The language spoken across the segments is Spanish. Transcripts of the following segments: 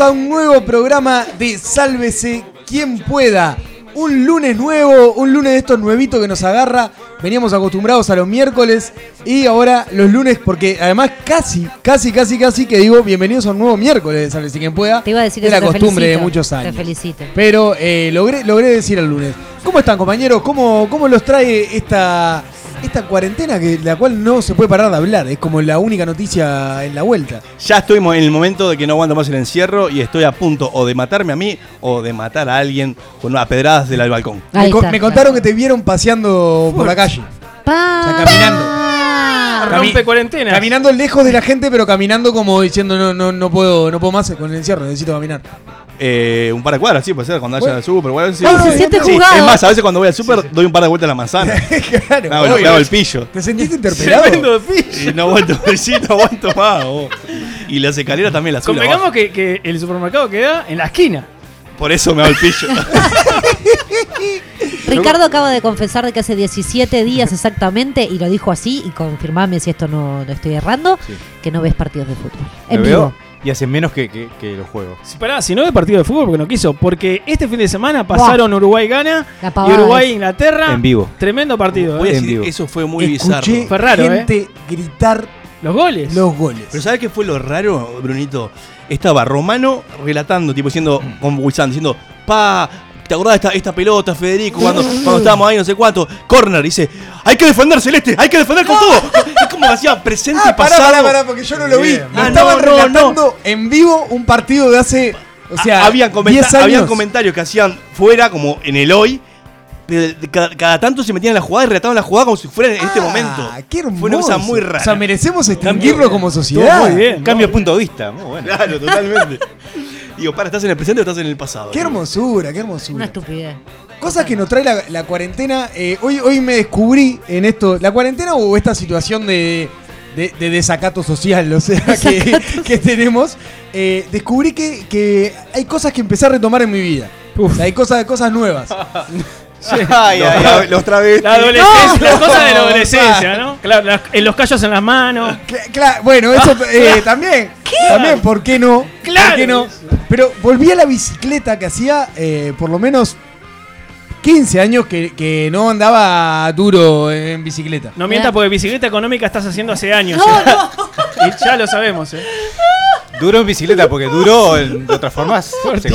a un nuevo programa de Sálvese quien pueda. Un lunes nuevo, un lunes de estos nuevitos que nos agarra. Veníamos acostumbrados a los miércoles y ahora los lunes, porque además casi, casi, casi, casi que digo bienvenidos a un nuevo miércoles de Sálvese quien pueda. Te iba a decir es eso, la costumbre de muchos años. Te felicito. Pero eh, logré, logré decir el lunes. ¿Cómo están compañeros? ¿Cómo, cómo los trae esta, esta cuarentena que la cual no se puede parar de hablar? Es como la única noticia en la vuelta. Ya estoy en el momento de que no aguanto más el encierro y estoy a punto o de matarme a mí o de matar a alguien con unas pedradas del balcón. Me, Ahí co- está, me claro. contaron que te vieron paseando por la calle. Pa- O sea, caminando. pa- Rompe cuarentena. Caminando lejos de la gente, pero caminando como diciendo no, no, no puedo, no puedo más con el encierro, necesito caminar. Eh, un par de cuadras, sí, puede ser, cuando haya el súper. bueno, sí. Ay, No, se no, siente no, Sí, jugado. es más, a veces cuando voy al súper doy un par de vueltas a la manzana. claro. Hago, el- obvio. me hago el pillo. ¿Te sentiste interpelado? Tremendo pillo. Y no aguanto, sí, no aguanto más. vos. Y las escaleras también las subo. Convengamos que, que el supermercado queda en la esquina. Por eso me hago el pillo. Ricardo acaba de confesar de que hace 17 días exactamente, y lo dijo así, y confirmame si esto no, no estoy errando, que no ves partidos de fútbol. Lo En veo vivo. Y hace menos que, que, que los juegos. Si, pará, si no ve partido de fútbol porque no quiso. Porque este fin de semana pasaron Uruguay-Gana y. Uruguay-Inglaterra. En vivo. Tremendo partido. Voy a ¿eh? en vivo. eso fue muy Escuché bizarro. Fue raro, ¿eh? gente gritar Los goles. los goles. Pero ¿sabes qué fue lo raro, Brunito? Estaba Romano relatando, tipo diciendo, con Wilson, diciendo, pa, ¿te acordás de esta, esta pelota, Federico, cuando, cuando estábamos ahí, no sé cuánto? Corner, dice, hay que defender, Celeste, hay que defender con todo. Es como que hacía presente y Ah, pará, pasado. pará, pará, porque yo no lo vi. Bien. Lo Ah, estaban no, no, relatando en vivo un partido de hace, o sea, habían, comenta- 10 años. habían comentarios que hacían fuera, como en el hoy, pero de- cada, cada tanto se metían en la jugada y relataban la jugada como si fuera en este Ah, momento. Qué hermoso. Fue una cosa muy rara. O sea, merecemos extinguirlo como sociedad. Muy bien. Cambio de punto de vista, muy bueno. Claro, totalmente. Digo, para, ¿estás en el presente o estás en el pasado? Qué hermosura, qué Una hermosura. estupidez. Cosas que nos trae la, la cuarentena. eh, hoy, hoy me descubrí en esto, la cuarentena o esta situación de, de- de desacato social, o sea, que, que tenemos. eh, descubrí que, que hay cosas que empecé a retomar en mi vida. Uf. Hay cosas, cosas nuevas. Ay, Los, ay, los travestis. La adolescencia, las cosas de la No, adolescencia, ¿no? Claro, las- en los callos en las manos. Cla- cla- bueno, eso eh, también. También, ¿por qué no? Claro. ¿Por qué no? Pero volví a la bicicleta que hacía eh, por lo menos 15 años que, que no andaba duro en bicicleta. No mientas porque bicicleta económica estás haciendo hace años. ¿eh? Y ya lo sabemos, ¿eh? Duro en bicicleta, porque duro en- de otras formas. Que.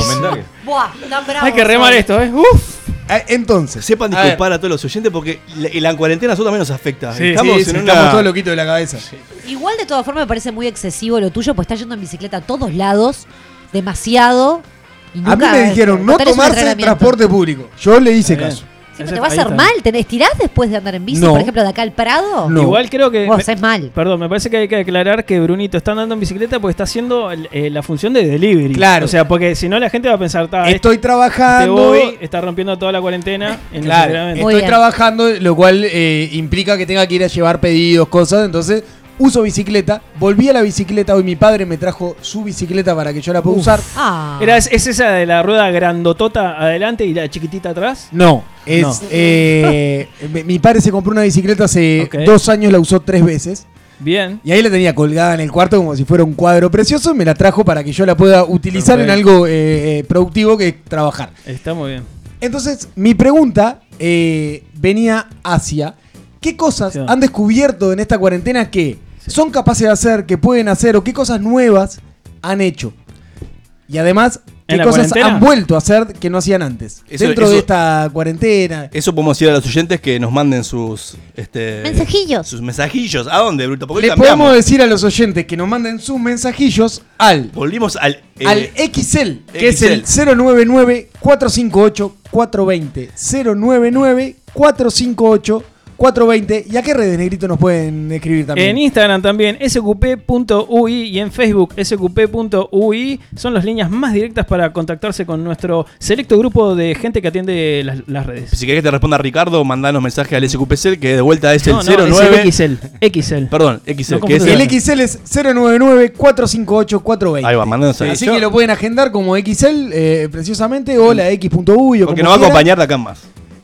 Buah, tan bravo Hay que remar esto, ¿eh? Uf. Ah, Entonces, Sepan a disculpar a, todos los oyentes porque la, cuarentena a nosotros también nos afecta. Sí, estamos sí, sí, en estamos todos loquitos de la cabeza. Igual de todas formas me parece muy excesivo lo tuyo, pues estás yendo en bicicleta a todos lados, demasiado. Y A mí nunca- me dijeron no tomarse entrenamiento. transporte público. Yo le hice caso. Sí, pero te va a hacer está. mal. ¿Te estirás después de andar en bici, No. por ejemplo, de acá al Prado? No. Igual creo que. Vos es mal. Perdón, me parece que hay que aclarar que Brunito está andando en bicicleta porque está haciendo el- eh, la función de delivery. Claro. O sea, porque si no la gente va a pensar, "Ta, este, Estoy este trabajando. Bobby está rompiendo toda la cuarentena en Claro, entrenamientos". Muy estoy trabajando, lo cual eh, implica que tenga que ir a llevar pedidos, cosas. Entonces, uso bicicleta. Volví a la bicicleta. Hoy mi padre me trajo su bicicleta para que yo la pueda usar. Ah. Era, es, es esa de la rueda grandotota adelante y la chiquitita atrás? No, es. No. eh, mi- padre se compró una bicicleta hace dos años, la usó tres veces. Bien. Y ahí la tenía colgada en el cuarto como si fuera un cuadro precioso. Me la trajo para que yo la pueda utilizar en algo eh, eh, productivo que es trabajar. Está muy bien. Entonces, mi pregunta eh, venía hacia: ¿qué cosas Sí. han descubierto en esta cuarentena que son capaces de hacer, que pueden hacer, o qué cosas nuevas han hecho? Y además, ¿qué ¿En la cosas cuarentena? han vuelto a hacer que no hacían antes? Eso- Dentro de esta cuarentena. Eso podemos decir a los oyentes que nos manden sus este, Mensajillos. Sus mensajillos. ¿A dónde, Bruto? Porque Le podemos decir a los oyentes que nos manden sus mensajillos al Volvimos al. eh, al XL, que es el XL. 099-458-420. 420. ¿Y a qué redes, Negrito, nos pueden escribir también? En Instagram también, sqp.ui y en Facebook, sqp.ui. Son las líneas más directas para contactarse con nuestro selecto grupo de gente que atiende las, las redes. Si querés que te responda Ricardo, mandanos mensaje al SQPC, que de vuelta es No, el no, 09. es el XL. XL. Perdón, XL. No que es el. XL es 099-458-420. Ahí va, mandanos ahí. Así Yo- que lo pueden agendar como XL, eh, preciosamente, o la X.uy o Porque nos va a acompañar de acá en más.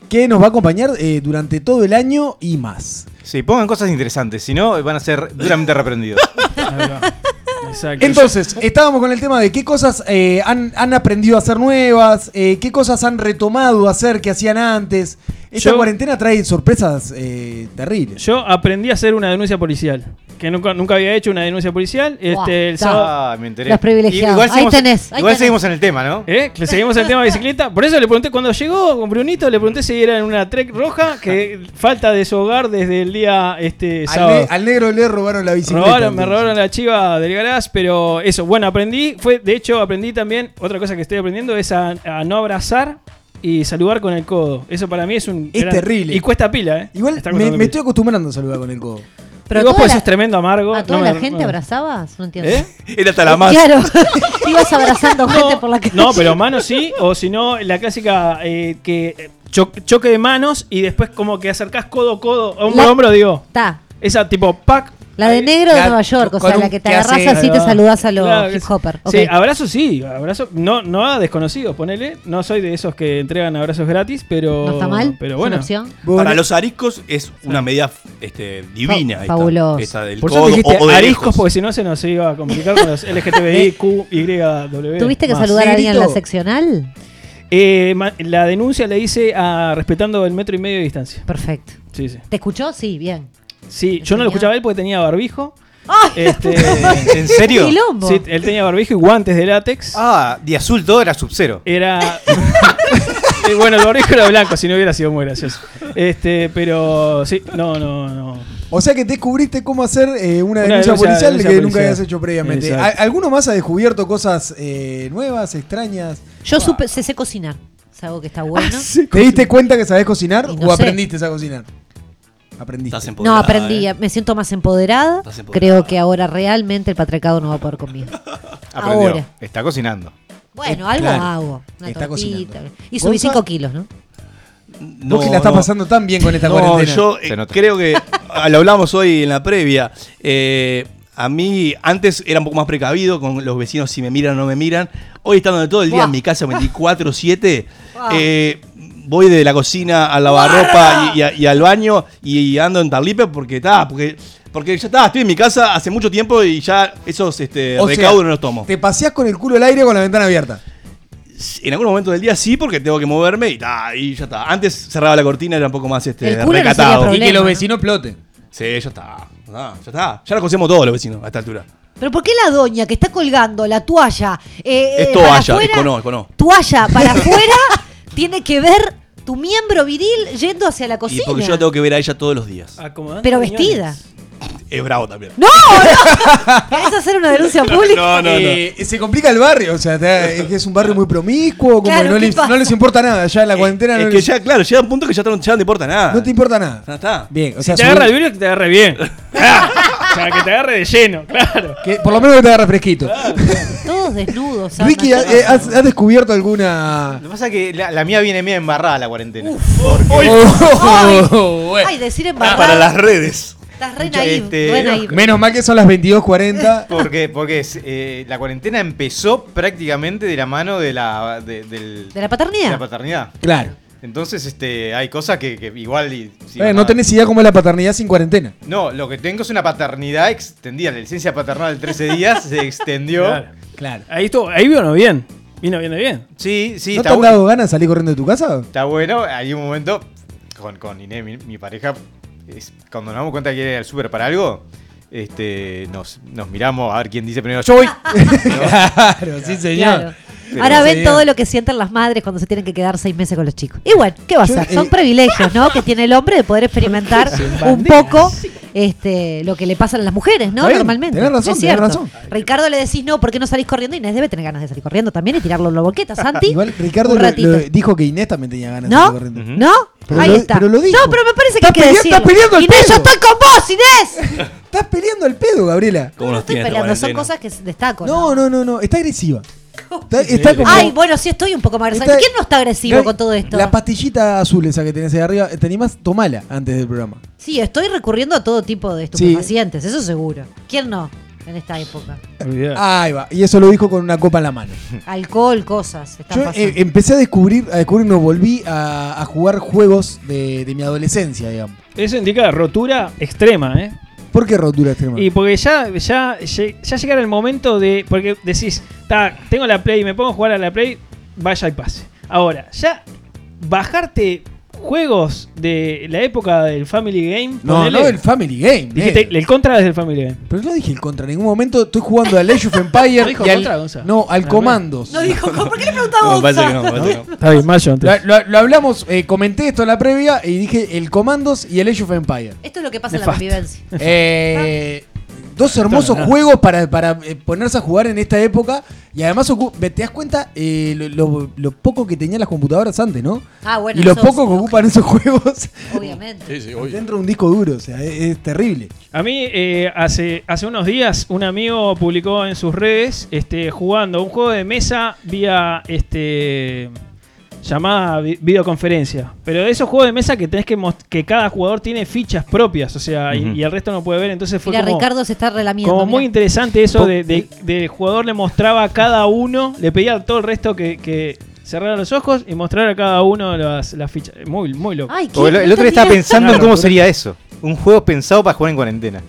Que nos va a acompañar eh, durante todo el año y más. Sí, pongan cosas interesantes, si no van a ser duramente reprendidos. Exacto. Entonces, estábamos con el tema de qué cosas eh, han, han aprendido a hacer nuevas, eh, qué cosas han retomado a hacer que hacían antes. Esta Yo- cuarentena trae sorpresas eh, terribles. Yo aprendí a hacer una denuncia policial. Que nunca, nunca había hecho una denuncia policial. Este, el sábado. Ah, me enteré. Los privilegiados. Igual Ahí seguimos, tenés, ahí igual tenés. seguimos en el tema, ¿no? ¿Eh? Le seguimos el tema de bicicleta. Por eso le pregunté cuando llegó con Brunito, le pregunté si era en una Trek roja, que falta de su hogar desde el día este Al, sábado. ne- al negro le robaron la bicicleta. Robaron- me robaron la chiva del garage, pero eso, bueno, aprendí, fue, de hecho aprendí también, otra cosa que estoy aprendiendo es a, a no abrazar y saludar con el codo. Eso para mí es un... Es terrible. Y cuesta pila, ¿eh? Igual me, estoy acostumbrando a saludar con el codo. Pero Pero vos pues sos tremendo amargo. ¿A toda no la me- gente no. abrazabas? No entiendo. ¿Eh? Era hasta la más. Claro. Ibas abrazando gente No, por la calle. no, pero manos sí, o si no, la clásica eh, que eh, cho- choque de manos y después como que acercás codo, codo, hombro, La- hombro, digo. Está. Esa tipo pack. La de Ahí. negro de Claro, Nueva York, o sea, la que te agarras hace- así te va. saludas a los Claro, hip hopper. Sí, Ok. abrazo sí, abrazo. No, no a desconocidos, ponele. No soy de esos que entregan abrazos gratis, pero. ¿No está mal? Pero ¿Es bueno. una opción? Para los ariscos es una medida este, divina. Fa- esta, fabuloso. esta del Por eso codo dijiste o, o de ariscos, lejos. porque si no se nos iba a complicar con los LGTBI, Q, Y, W. ¿Tuviste que más. saludar a alguien en la seccional? Eh, la denuncia le hice a respetando el metro y medio de distancia. Perfecto. Sí, sí. ¿Te escuchó? Sí, bien. Sí, yo no lo escuchaba él porque tenía barbijo. ¡Ay! Este, ¿En serio? Quilombo. sí, él tenía barbijo y guantes de látex. Ah, de azul todo era sub-zero. Era. Eh, bueno, el barbijo era blanco, si no hubiera sido muy gracioso. Este, pero sí, no, no, no. O sea que descubriste cómo hacer eh, una, Una denuncia, denuncia- policial denuncia que nunca policial. habías hecho previamente. Exacto. ¿Al- ¿Alguno más ha descubierto cosas eh, nuevas, extrañas? Yo supe, sé, sé cocinar. Es algo que está bueno. ¿Te diste cuenta que sabés cocinar Y no o sé. aprendiste a cocinar? Aprendiste. Estás No, aprendí, ¿eh? me siento más empoderada. Creo que ahora realmente el patriarcado no va a poder conmigo. Aprendió. Ahora. Está cocinando. Bueno, algo claro. hago. Una Está tortita. cocinando. Y subí Gonza- 5 kilos, ¿no? No, Vos que la estás no. pasando tan bien con esta No, cuarentena. yo eh, creo que ah, lo hablamos hoy en la previa. eh, a mí antes era un poco más precavido con los vecinos si me miran o no me miran. Hoy estando de todo el día Buah. en mi casa 24/7, Buah. eh, voy de la cocina a lavarropa y, y a- y al baño y ando en Tarlipe porque está, porque porque ya está, estoy en mi casa hace mucho tiempo y ya esos este, O sea, recaudos no los tomo. Te paseás con el culo al aire con la ventana abierta. En algún momento del día sí, porque tengo que moverme y, ta, y ya está. Antes cerraba la cortina, era un poco más este, El culo no sería recatado. problema. y que los ¿no? vecinos ploten. Sí, ya está. Ah, ya está. Ya lo conocemos todos los vecinos a esta altura. Pero ¿por qué la doña que está colgando la toalla eh, Es toalla, es afuera, cono, es cono. toalla para afuera tiene que ver tu miembro viril yendo hacia la Y cocina? porque yo la tengo que ver a ella todos los días. Acomodando Pero riñones. vestida. Es bravo también. ¡No! no! ¿Querés hacer una denuncia pública? No, no, no. Eh, se complica el barrio, o sea, te- es que es un barrio muy promiscuo, como Claro, que no, ¿qué les, pasa? no les importa nada, ya en la cuarentena es no, que les- ya, claro, llega un punto que ya, no- ya no te importa nada. no te importa nada. Ya está. Bien, o Si sea, te subí- agarra el virus, que te agarre bien. O sea, que te agarre de lleno, claro. que por lo menos que te agarre fresquito. Todos desnudos. Ricky, eh, ¿has, has descubierto alguna...? Lo que pasa es que la, la mía viene media embarrada la cuarentena. Oh, bueno. Ay, decir en Para las redes. Estás re naive, Este, re naive. Menos mal que son las 22.40. Porque, porque es, eh, la cuarentena empezó prácticamente de la mano de la, de, del- ¿De la paternidad? de la paternidad. Claro. Entonces, este, hay cosas que, que igual. sí, Eh, no tenés idea cómo es la paternidad sin cuarentena. No, lo que tengo es una paternidad extendida. La licencia paternal de 13 días se extendió. Claro. Claro. Ahí, estuvo, ahí vino bien. Vino bien, bien. Sí, sí, ¿No te está, han bu- dado ganas de salir corriendo de tu casa? está bueno. Hay un momento con, con Inés, mi, mi pareja, es- cuando nos damos cuenta que ir al súper para algo, este, nos, nos miramos a ver quién dice primero. ¡Yo voy! Claro, sí, señor. Claro. Pero Ahora ven todo lo que sienten las madres cuando se tienen que quedar seis meses con los chicos. Y bueno, ¿qué va a Yo, ser? Son eh, privilegios, ¿no? Que tiene el hombre de poder experimentar un poco este, lo que le pasa a las mujeres, ¿no? Bien, Normalmente. tenés razón, Es tenés cierto. razón. Ricardo le decís no, ¿por qué no salís corriendo? Inés debe tener ganas de salir corriendo también y tirarlo en la boqueta, Santi. Igual Ricardo lo- lo- dijo que Inés también tenía ganas de ¿No? salir corriendo. ¿No? Pero Ahí lo- está. pero lo dijo. No, pero me parece que Estás hay que decirlo. estás peleando el Inés, yo pedo. estoy con vos, Inés. Estás peleando el pedo, Gabriela. ¿Cómo No nos estoy peleando, son cosas que destaco. No, no, no, no. Está agresiva. Está, está como. Ay, bueno, sí estoy un poco más agresiva. está- ¿Quién no está agresivo con todo esto? La pastillita azul esa que tenés ahí arriba, ¿te animás? Tomala antes del programa. Sí, estoy recurriendo a todo tipo de estupefacientes, eso seguro. ¿Quién no en esta época? Ahí va. Y eso lo dijo con una copa en la mano. Alcohol, cosas. Están Yo pasando. eh, empecé a descubrir, a descubrir, no, volví a, a jugar juegos de, de mi adolescencia, digamos. Eso indica rotura extrema, ¿eh? ¿Por qué rotura extrema? Y porque ya, ya, ya, llegará el momento de. Porque decís, "Ta, tengo la Play, me pongo a jugar a la Play, vaya y pase. Ahora, ya bajarte juegos de la época del Family Game. no, ponele- no el Family Game. Dijiste, eh. el contra desde el Family Game. Pero no dije el contra. En ningún momento estoy jugando al Age of Empires. ¿No dijo y al- contra, Gonza? No, al Ah, Comandos. No dijo, ¿por qué le preguntaba. Está bien, Mayo, Lo, lo- lo hablamos, eh, comenté esto en la previa y dije el Comandos y el Age of Empires. Esto es lo que pasa en la convivencia. Eh, dos hermosos juegos para, para eh, ponerse a jugar en esta época. Y además, te das cuenta eh, lo, lo- lo poco que tenían las computadoras antes, ¿no? Ah, bueno. y lo poco sí, que ocupan esos juegos Obviamente. dentro de un disco duro. O sea, es, es terrible. A mí, eh, hace, hace unos días, un amigo publicó en sus redes este, jugando un juego de mesa vía este llamada vi- videoconferencia. Pero de esos juegos de mesa que tenés que que cada jugador tiene fichas propias, o sea, y- el resto no puede ver. Entonces fue Mira, como, Ricardo se está relamiendo. como muy interesante eso de, de- del jugador le mostraba a cada uno, le pedía a todo el resto que, que cerrara los ojos y mostrar a cada uno las, las fichas. Muy, muy loco. Ay, ¿qué? Porque el, el ¿No otro día estaba pensando en cómo sería eso. Un juego pensado para jugar en cuarentena.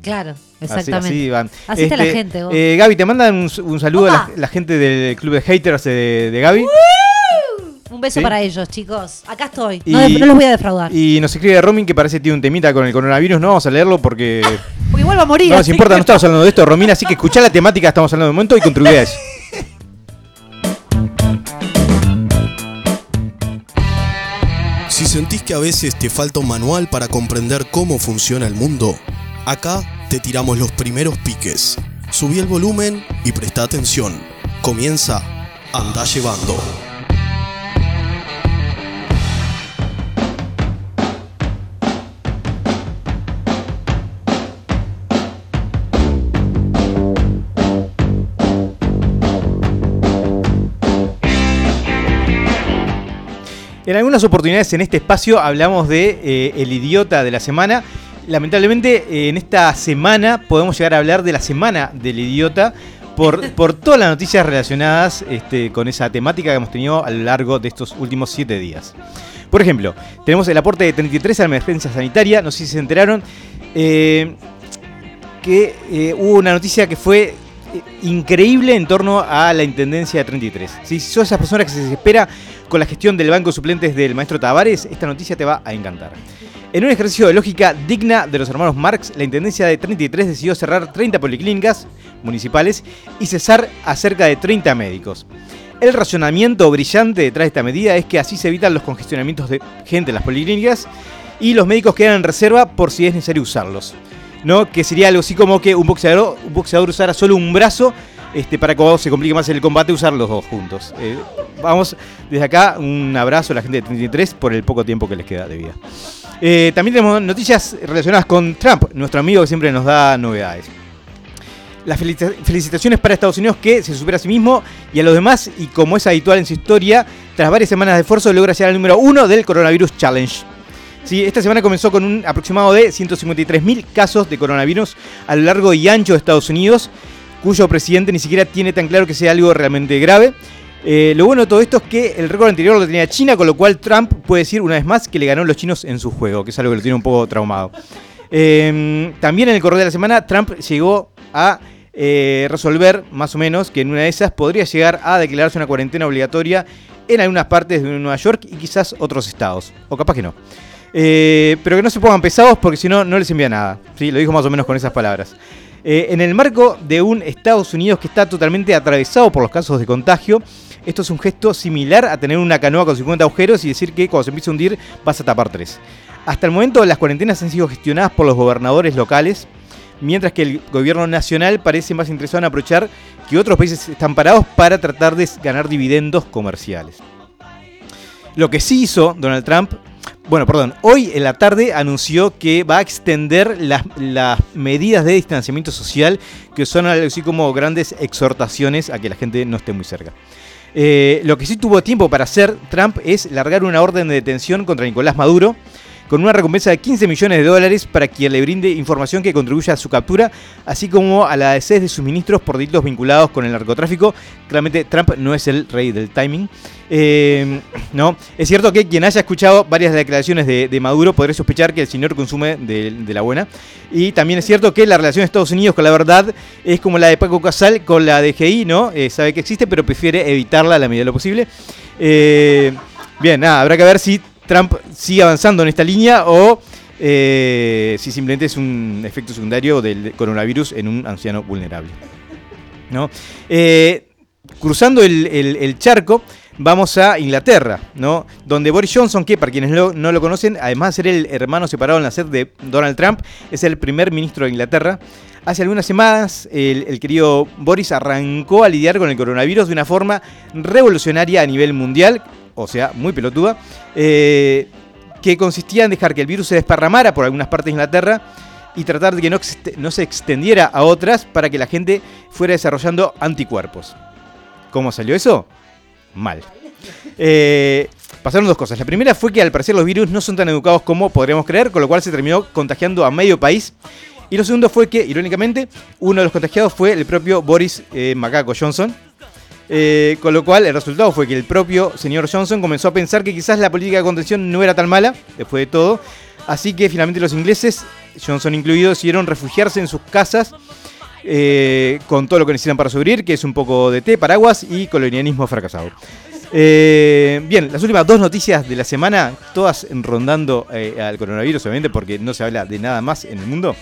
Claro, Así- exactamente. Así, van. Así está la gente, vos. eh, Gaby, te mandan un, un saludo a la, gente del club de haters de, de Gaby. Un beso ¿Sí? para ellos, chicos. Acá estoy. Y- No, no los voy a defraudar. Y nos escribe Romin que parece que tiene un temita con el coronavirus. No vamos a leerlo porque Porque igual va a morir. no nos importa, que- no estamos hablando de esto, Romín. Así que escuchá la temática que estamos hablando de momento y contribuye a eso. Si sentís que a veces te falta un manual para comprender cómo funciona el mundo, acá te tiramos los primeros piques. Subí el volumen y presta atención. Comienza Anda Llevando. En algunas oportunidades en este espacio hablamos de eh, el idiota de la semana. Lamentablemente eh, en esta semana podemos llegar a hablar de la semana del idiota por, por todas las noticias relacionadas este, con esa temática que hemos tenido a lo largo de estos últimos siete días. Por ejemplo, tenemos el aporte de 33 a la emergencia sanitaria, no sé si se enteraron, eh, que hubo una noticia que fue increíble en torno a la intendencia de 33. Si sos esas personas que se desespera con la gestión del banco de suplentes del maestro Tavares, esta noticia te va a encantar. En un ejercicio de lógica digna de los hermanos Marx, la Intendencia de 33 decidió cerrar 30 policlínicas municipales y cesar a cerca de 30 médicos. El razonamiento brillante detrás de esta medida es que así se evitan los congestionamientos de gente en las policlínicas y los médicos quedan en reserva por si es necesario usarlos. ¿no? Que sería algo así como que un boxeador, un boxeador usara solo un brazo este, para que se complique más el combate usar los dos juntos. Eh, vamos, desde acá un abrazo a la gente de 33 por el poco tiempo que les queda de vida. Eh, también tenemos noticias relacionadas con Trump, nuestro amigo que siempre nos da novedades. Las felicita- felicitaciones para Estados Unidos que se supera a sí mismo y a los demás y como es habitual en su historia, tras varias semanas de esfuerzo logra llegar al número uno del Coronavirus Challenge. Sí, esta semana comenzó con un aproximado de 153.000 casos de coronavirus a lo largo y ancho de Estados Unidos, cuyo presidente ni siquiera tiene tan claro que sea algo realmente grave. Eh, lo bueno de todo esto es que el récord anterior lo tenía China, con lo cual Trump puede decir una vez más que le ganó a los chinos en su juego, que es algo que lo tiene un poco traumado. Eh, también en el correo de la semana, Trump llegó a eh, resolver, más o menos, que en una de esas podría llegar a declararse una cuarentena obligatoria en algunas partes de Nueva York y quizás otros estados. O capaz que no. Eh, pero que no se pongan pesados porque si no, no les envía nada. ¿sí? Lo dijo más o menos con esas palabras. Eh, en el marco de un Estados Unidos que está totalmente atravesado por los casos de contagio, esto es un gesto similar a tener una canoa con 50 agujeros y decir que cuando se empiece a hundir vas a tapar tres. Hasta el momento las cuarentenas han sido gestionadas por los gobernadores locales, mientras que el gobierno nacional parece más interesado en aprovechar que otros países están parados para tratar de ganar dividendos comerciales. Lo que sí hizo Donald Trump, bueno, perdón, hoy en la tarde anunció que va a extender las, las medidas de distanciamiento social, que son algo así como grandes exhortaciones a que la gente no esté muy cerca. Eh, lo que sí tuvo tiempo para hacer Trump es largar una orden de detención contra Nicolás Maduro, con una recompensa de 15 millones de dólares para quien le brinde información que contribuya a su captura, así como a la seis de sus ministros por delitos vinculados con el narcotráfico. Claramente Trump no es el rey del timing. Eh, no, es cierto que quien haya escuchado varias declaraciones de, Maduro podría sospechar que el señor consume de, de, la buena. Y también es cierto que la relación de Estados Unidos con la verdad es como la de Paco Casal con la DGI, ¿no? Eh, sabe que existe, pero prefiere evitarla a la medida de lo posible. Eh, bien, nada, habrá que ver si Trump sigue avanzando en esta línea o eh, si simplemente es un efecto secundario del coronavirus en un anciano vulnerable. ¿no? Eh, cruzando el, charco, vamos a Inglaterra, ¿no? donde Boris Johnson, que para quienes no lo conocen, además de ser el hermano separado en la sed de Donald Trump, es el primer ministro de Inglaterra. Hace algunas semanas el, querido Boris arrancó a lidiar con el coronavirus de una forma revolucionaria a nivel mundial, o sea, muy pelotuda, eh, que consistía en dejar que el virus se desparramara por algunas partes de Inglaterra y tratar de que no, se extendiera a otras para que la gente fuera desarrollando anticuerpos. ¿Cómo salió eso? Mal. Eh, pasaron dos cosas. La primera fue que al parecer los virus no son tan educados como podríamos creer, con lo cual se terminó contagiando a medio país. Y lo segundo fue que, irónicamente, uno de los contagiados fue el propio Boris eh, Macaco Johnson. Eh, con lo cual el resultado fue que el propio señor Johnson comenzó a pensar que quizás la política de contención no era tan mala, después de todo. Así que finalmente los ingleses, Johnson incluido, decidieron refugiarse en sus casas eh, con todo lo que necesitan para sobrevivir, que es un poco de té, paraguas y colonialismo fracasado. Eh, bien, las últimas dos noticias de la semana, todas rondando al coronavirus, obviamente, porque no se habla de nada más en el mundo.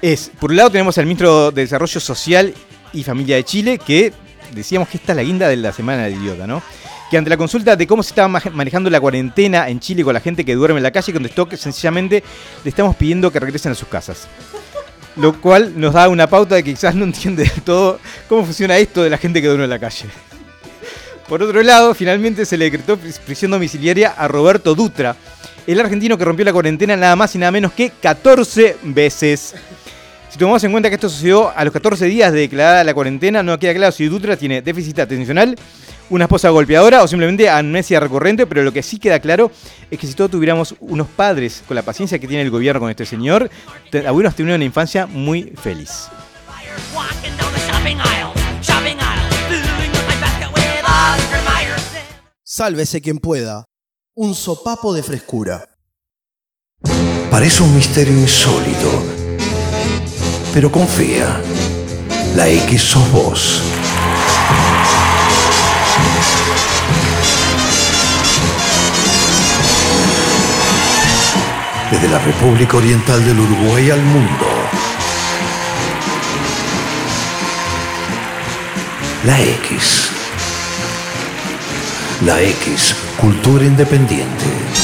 Es, por un lado tenemos al ministro de Desarrollo Social y Familia de Chile, que decíamos que esta es la guinda de la semana del idiota, ¿no? Que ante la consulta de cómo se estaba manejando la cuarentena en Chile con la gente que duerme en la calle, contestó que sencillamente le estamos pidiendo que regresen a sus casas. Lo cual nos da una pauta de que quizás no entiende del todo cómo funciona esto de la gente que duerme en la calle. Por otro lado, finalmente se le decretó prisión domiciliaria a Roberto Dutra, el argentino que rompió la cuarentena nada más y nada menos que 14 veces. Si tomamos en cuenta que esto sucedió a los 14 días de declarada la cuarentena, no queda claro si Dutra tiene déficit atencional, una esposa golpeadora o simplemente amnesia recurrente, pero lo que sí queda claro es que si todos tuviéramos unos padres con la paciencia que tiene el gobierno con este señor, hubiéramos tenido una infancia muy feliz. Sálvese quien pueda. Un sopapo de frescura. Parece un misterio insólito pero confía. La X sos vos. Desde la República Oriental del Uruguay al mundo. La X. La X, cultura independiente.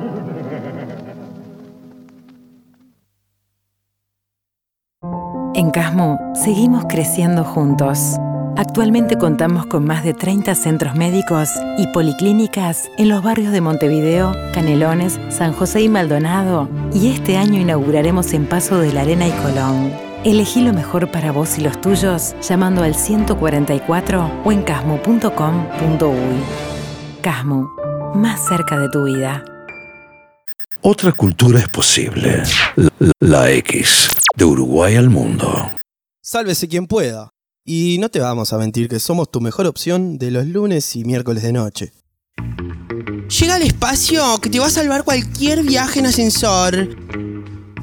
En Casmo seguimos creciendo juntos. Actualmente contamos con más de 30 centros médicos y policlínicas en los barrios de Montevideo, Canelones, San José y Maldonado, y este año inauguraremos en Paso de la Arena y Colón. Elegí lo mejor para vos y los tuyos llamando al 144 o en casmo.com.uy. Casmo, más cerca de tu vida. Otra cultura es posible. La, la X. De Uruguay al mundo. Sálvese quien pueda. Y no te vamos a mentir que somos tu mejor opción de los lunes y miércoles de noche. Llega al espacio que te va a salvar cualquier viaje en ascensor.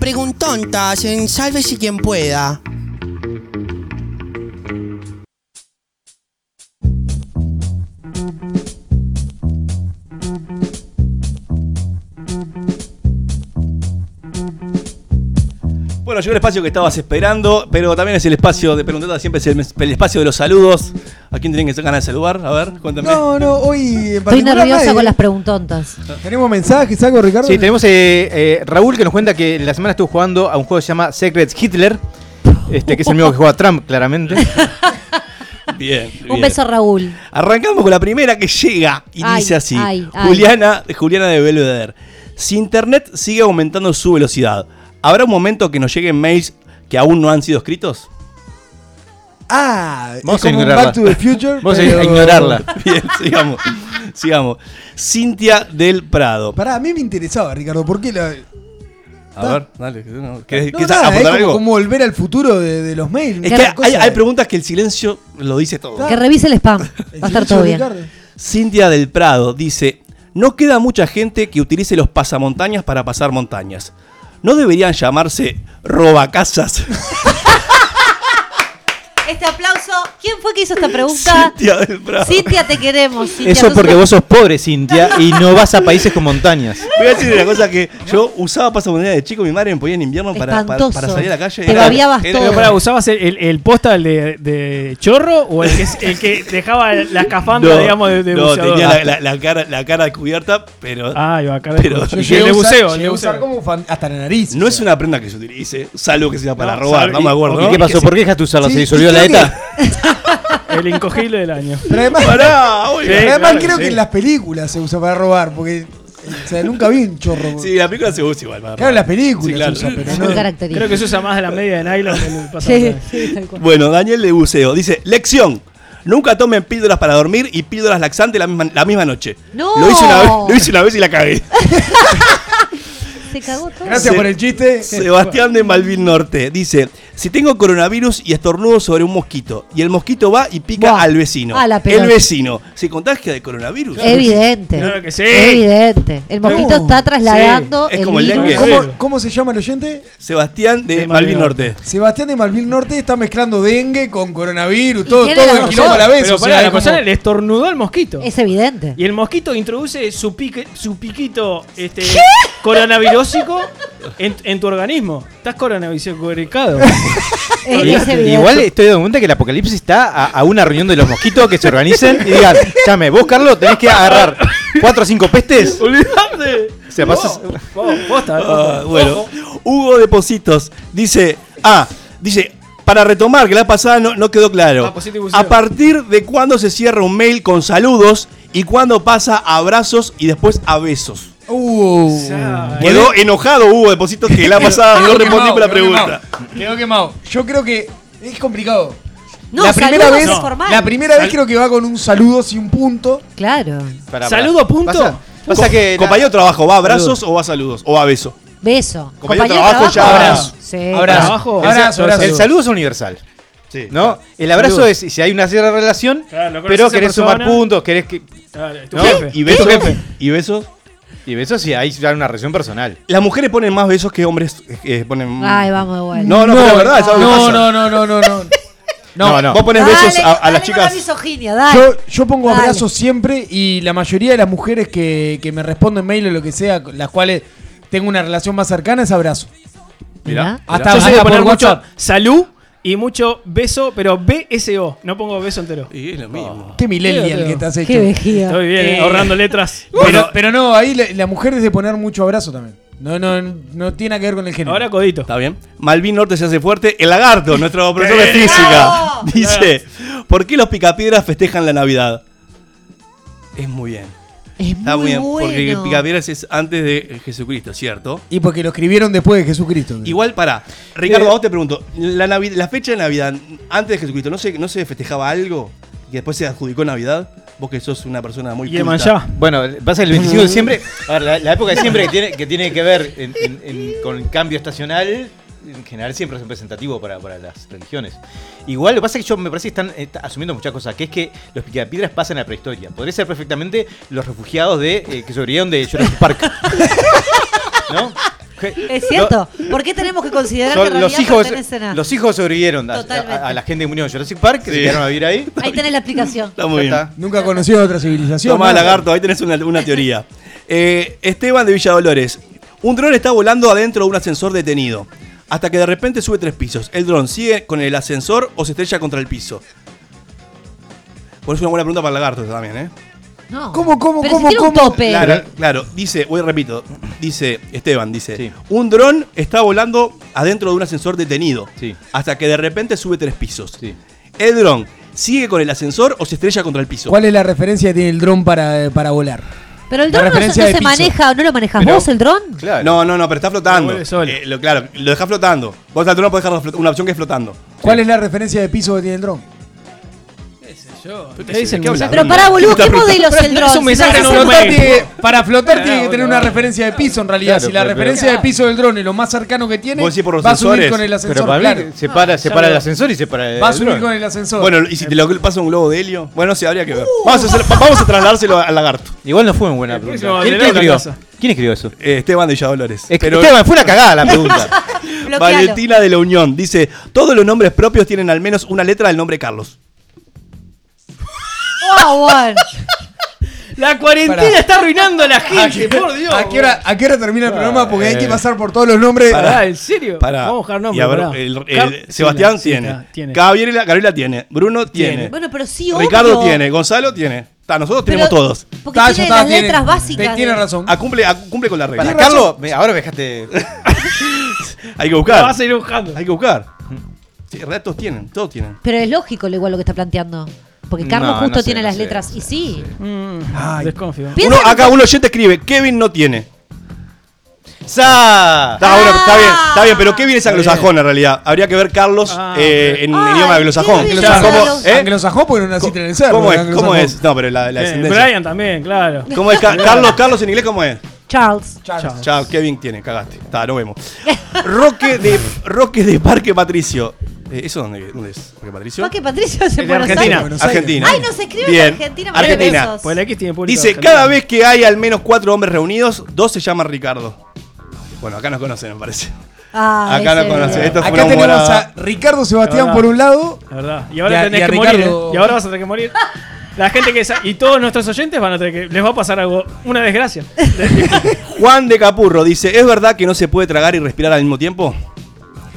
Preguntontas en Sálvese quien pueda. Bueno, llegó el espacio que estabas esperando, pero también es el espacio de preguntas, siempre es el, el espacio de los saludos. ¿A quién tienen que ganas de saludar? A ver, cuéntame. No, no, hoy en Estoy nerviosa nadie. con las preguntontas. ¿Tenemos mensajes, algo, Ricardo? Sí, tenemos eh, eh, Raúl que nos cuenta que la semana estuvo jugando a un juego que se llama Secrets Hitler, este, que es el mismo que juega Trump, claramente. Bien. Un beso, Raúl. Arrancamos con la primera que llega y Ay, dice así: ay, ay. Juliana, Juliana de Belvedere. Si Internet sigue aumentando su velocidad, ¿habrá un momento que nos lleguen mails que aún no han sido escritos? Ah, Vamos es a como un. Back to the Future. Vamos a ignorarla. Bien, sigamos. sigamos. Cintia del Prado. Pará, a mí me interesaba, Ricardo, ¿por qué la.? A ver, dale. no, ¿Querés- No, querés nada, es aportar como, algo? como volver al futuro de, de los mails. Es que hay, preguntas que el silencio lo dice todo. Que revise el spam. Va a estar todo bien. Ricardo. Cintia del Prado dice: No queda mucha gente que utilice los pasamontañas para pasar montañas. ¿No deberían llamarse robacasas? Este aplauso. ¿Quién fue que hizo esta pregunta? Cintia del Prado. Cintia, te queremos. Cintia. Eso porque vos sos pobre, Cintia, y no vas a países con montañas. Voy a decir una cosa que yo usaba pasamontañas de chico, mi madre me ponía en invierno para, para, para salir a la calle. Te babiabas era- Pero pará, ¿usabas el, el, el postal de, de chorro o el que, el que dejaba la escafandra, No, digamos, de, de no, buceador? tenía la, la- la cara, la cara cubierta, pero. Ah, iba cara pero el de a usar- buceo, el a usar buceo. como fan- hasta la nariz. no es una prenda que se utilice, salvo que sea para No, robar, no me acuerdo. ¿Y qué pasó? ¿Por qué dejaste usarla? ¿Se disolvió y El incogible del año. Pero además, Pará, oiga. Sí, pero además claro creo sí. que en las películas se usa para robar, porque o sea, nunca vi un chorro. Sí, la película se usa igual. para Claro, en las películas Sí, claro. se usa, pero no. Creo que se usa más de la media de nylon que el Sí, pasamontañas. sí, tal cual. Bueno, Daniel de Buceo dice: Lección. Nunca tomen píldoras para dormir y píldoras laxantes la misma, la misma noche. No. Lo hice, una vez, lo hice una vez y la cagué. Se cagó todo. Gracias Se- por el chiste. Sebastián de Malvin Norte dice: Si tengo coronavirus y estornudo sobre un mosquito y el mosquito va y pica Buah. al vecino, Ah, la el pelota. vecino se contagia de coronavirus. Evidente. Claro que sí. Evidente. El mosquito No. está trasladando Sí, es el como el virus. dengue. ¿Cómo, cómo se llama el oyente? Sebastián de, De Malvin Malvin Norte. Sebastián de Malvil Norte está mezclando dengue con coronavirus, todo, tiene todo la el quilombo a la vez. Pero o sea, pará, es la como- persona le estornudó al mosquito. Es evidente. Y el mosquito introduce su, pique, su piquito este, coronavirósico en, en tu organismo. Estás coronaviricado. Igual estoy dando cuenta que el apocalipsis está a, a una reunión de los mosquitos que se organicen y digan, llame, vos Carlos tenés que agarrar cuatro o cinco pestes. ¡Olvidate! O sea, pasas- Vos, posta, Ah, bueno, Hugo Depositos dice: Ah, dice. Para retomar, que la pasada no, no quedó claro. Ah, positivo. A partir de cuándo se cierra un mail con saludos y cuándo pasa a abrazos y después a besos. Uh, Quedó enojado Hugo Depositos que la pasada no respondí por la pregunta. quemado. Quedó quemado. Yo creo que es complicado. No, la primera saludos vez, es formal. la primera vez creo que va con un saludo y un punto. Claro. Pará, pará. ¿Saludo punto? Pasa, pasa que la- Compañero de trabajo, ¿va a abrazos o va a saludos? O va a besos. Beso. Compañero de trabajo, ya abrazo. Sí. Abrazo. Trabajo, abrazo, beso, abrazo. el saludo es universal. Sí. ¿No? El abrazo Saludo. es si hay una cierta relación, Claro, pero querés persona. sumar puntos, querés que. Tu ¿No? jefe. ¿Y besos? ¿Y besos? Y besos sí, ahí ya una relación personal. Las mujeres ponen más besos que hombres eh, ponen. Ay, vamos de vuelta. No, no, pero es verdad, es algo que no, pasa. no, no, no, no, no. No, no. Vos pones Dale, besos a, a dale las con la chicas. misoginia, dale. Yo, yo pongo Dale. abrazos siempre y la mayoría de las mujeres que, que me responden mail o lo que sea, las cuales tengo una relación más cercana, es abrazo. Mirá. Hasta, Yo soy de hasta poner por mucho WhatsApp. salud y mucho beso, pero BSO. No pongo beso entero. Y es lo mismo. Qué millennial que estás hecho. Qué vejiga. Estoy bien, eh, Eh, ahorrando letras. Pero, pero no, ahí la, la mujer es de poner mucho abrazo también. No, no, no tiene nada que ver con el género. Ahora codito. Está bien. Malvin Norte se hace fuerte. El lagarto, nuestro profesor de física, dice: ¿Por qué los picapiedras festejan la Navidad? Es muy bien. Es Está muy bien. Porque bueno. picapiedras es antes de Jesucristo, ¿cierto? Y porque lo escribieron después de Jesucristo. Igual para. Ricardo, Eh, a vos te pregunto: la, Navi- la fecha de Navidad, antes de Jesucristo, ¿no se, ¿no se festejaba algo? Y después se adjudicó Navidad. Vos que sos una persona muy. Y culta. ya. Bueno, pasa el 25 de diciembre. A ver, la, la época de diciembre que tiene que, tiene que ver en- en- en- con el cambio estacional, en general siempre es representativo para, para las religiones. Igual lo que pasa es que yo me parece que están eh, asumiendo muchas cosas, que es que los picapiedras pasan a la prehistoria. Podría ser perfectamente los refugiados de eh, que sobrevivieron de Jurassic Park. ¿No? Es cierto. ¿Por qué tenemos que considerar que Son los hijos, a- los hijos sobrevivieron a, a- a la gente que murió en Jurassic Park, que se Sí. quedaron a vivir ahí. Ahí tenés la explicación. Está muy bien. está. Nunca conoció otra civilización. Tomá, nada. lagarto, ahí tenés una, una teoría. Eh, Esteban de Villa Dolores. Un dron está volando adentro de un ascensor detenido. Hasta que de repente sube tres pisos. ¿El dron sigue con el ascensor o se estrella contra el piso? Por eso es una buena pregunta para el lagarto también, ¿eh? No. ¿Cómo, cómo, Pero cómo, si un cómo? tope. Claro, claro. Dice, voy repito. Dice Esteban, dice. Sí. Un dron está volando adentro de un ascensor detenido. Sí. Hasta que de repente sube tres pisos. Sí. ¿El dron sigue con el ascensor o se estrella contra el piso? ¿Cuál es la referencia que tiene el dron para, para volar? Pero el dron no, se- referencia no de se piso. maneja, ¿no lo manejas Pero- vos el dron? Claro. No, no, no, pero está flotando. Eh, lo- claro, lo deja flotando. Vos al dron podés dejar una opción que es flotando. ¿Cuál es la referencia de piso que tiene el dron? Pero pará, boludo, ¿qué modelo es el no dron? es un Si mensaje, me no haces un Flotar mail. tiene- para flotar tiene que tener una referencia de piso en realidad. Claro, si la pero- referencia de piso del dron es lo más cercano que tiene, ¿Vos decís por los va a subir con el ascensor. Pero para claro. mí se para, se ya para el ascensor y se para el Va a subir con el ascensor. Bueno, y si te lo pasa un globo de helio. Bueno, sí, habría que ver. Vamos, a hacer- vamos a trasladárselo al lagarto. Igual no fue una buena pregunta. ¿Quién, escribió? la casa. ¿Quién escribió eso? Eh, Esteban de Villadolores. Es que Pero- Esteban, fue una cagada la pregunta. Valentina de la Unión dice: Todos los nombres propios tienen al menos una letra del nombre Carlos. Wow, bueno. La cuarentena Pará. está arruinando a la ¿A gente, qué, por Dios. ¿a qué hora, a qué hora termina el programa? Porque hay eh. que pasar por todos los nombres. Pará, ¿en serio? Para. Vamos a buscar y nombres. a ver, pará. el- el- Car- Sebastián sí, tiene. está, tiene. Gabriela, Gabriela tiene. Bruno tiene. Tiene. Bueno, pero sí, Ricardo obvio. tiene. Gonzalo tiene. Está, nosotros Pero- tenemos todos. Porque Está, ya tiene está, las tiene- letras básicas. Tiene de- razón. Ah, cumple, ah, cumple con la regla. Para. Carlos, me- ahora me dejaste. Hay que La buscar. vas a ir buscando. Hay que buscar. Sí, en realidad todos tienen. Todos tienen. Pero es lógico lo igual lo que está planteando. Porque Carlos No, justo no sé, tiene no las sé, letras. no Y sé, sí. Mm, Ay. desconfío. Piensa Uno, que- acá un oyente escribe: Kevin no tiene. ¡Sa! Está, bueno, está bien, está bien, pero Ah. Kevin es anglosajón en realidad. Habría que ver Carlos Ah, eh, en Ay, idioma anglosajón. Kevin, Anglosajón. ya, ¿Cómo, los- eh? Anglosajón porque no naciste en el cerro. ¿Cómo es? ¿Cómo es? No, pero la, la Eh, descendencia. Brian también, claro. ¿Cómo es? Ca- Carlos, Carlos en inglés, ¿cómo es? Charles. Chao. Chao, Kevin tiene, cagaste. Está, nos vemos. Roque de, Roque de Parque Patricio. Eh, ¿Eso dónde, dónde es? ¿Parque Patricio? ¿Para qué Patricio es en Buenos Argentina. Aires? Argentina. Ay, nos escriben Bien. de Argentina. Argentina. Pues la X tiene público. Dice, cada vez que hay al menos cuatro hombres reunidos, dos se llaman Ricardo. Bueno, acá nos conocen, me parece. Ah, Acá no conoce. bien. Esto fue Acá una tenemos humorada. a Ricardo Sebastián La por un lado. La verdad. Y ahora Y a- tenés y a que morir. ¿eh? Y ahora vas a tener que morir. La gente que sa- y todos nuestros oyentes van a tener que les va a pasar algo, una desgracia. Juan de Capurro dice, ¿es verdad que no se puede tragar y respirar al mismo tiempo?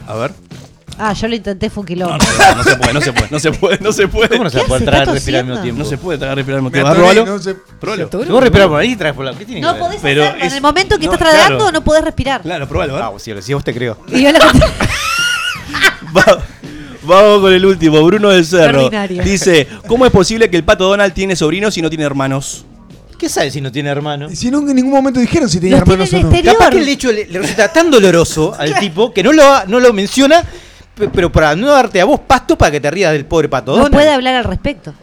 A ver. Ah, yo lo intenté, fue un quilombo. No se puede, no se puede, no se puede, no se puede. ¿Cómo no se ¿Qué puede tragar ¿Está y respirar al mismo tiempo? No se puede tragar y respirar al mismo tiempo. atoré, Probalo. no se- Probalo. Si vos respiras por ahí, traes por la. ¿Qué tiene No que ver? podés Pero hacerlo. En es- el momento que no, estás tragando, claro. no podés respirar. Claro, probalo, ¿eh? Ah, si, vos te creo. Y yo la Va- Vamos con el último, Bruno del Cerro. Dice, ¿cómo es posible que el pato Donald tiene sobrinos y no tiene hermanos? ¿Qué sabes si no tiene hermano? Si no, en ningún momento dijeron si tenía Los hermanos o no. exterior. Capaz que el hecho le, le resulta tan doloroso al tipo que no lo, no lo menciona, pero para no darte a vos pasto para que te rías del pobre pato. No puede hablar al respecto.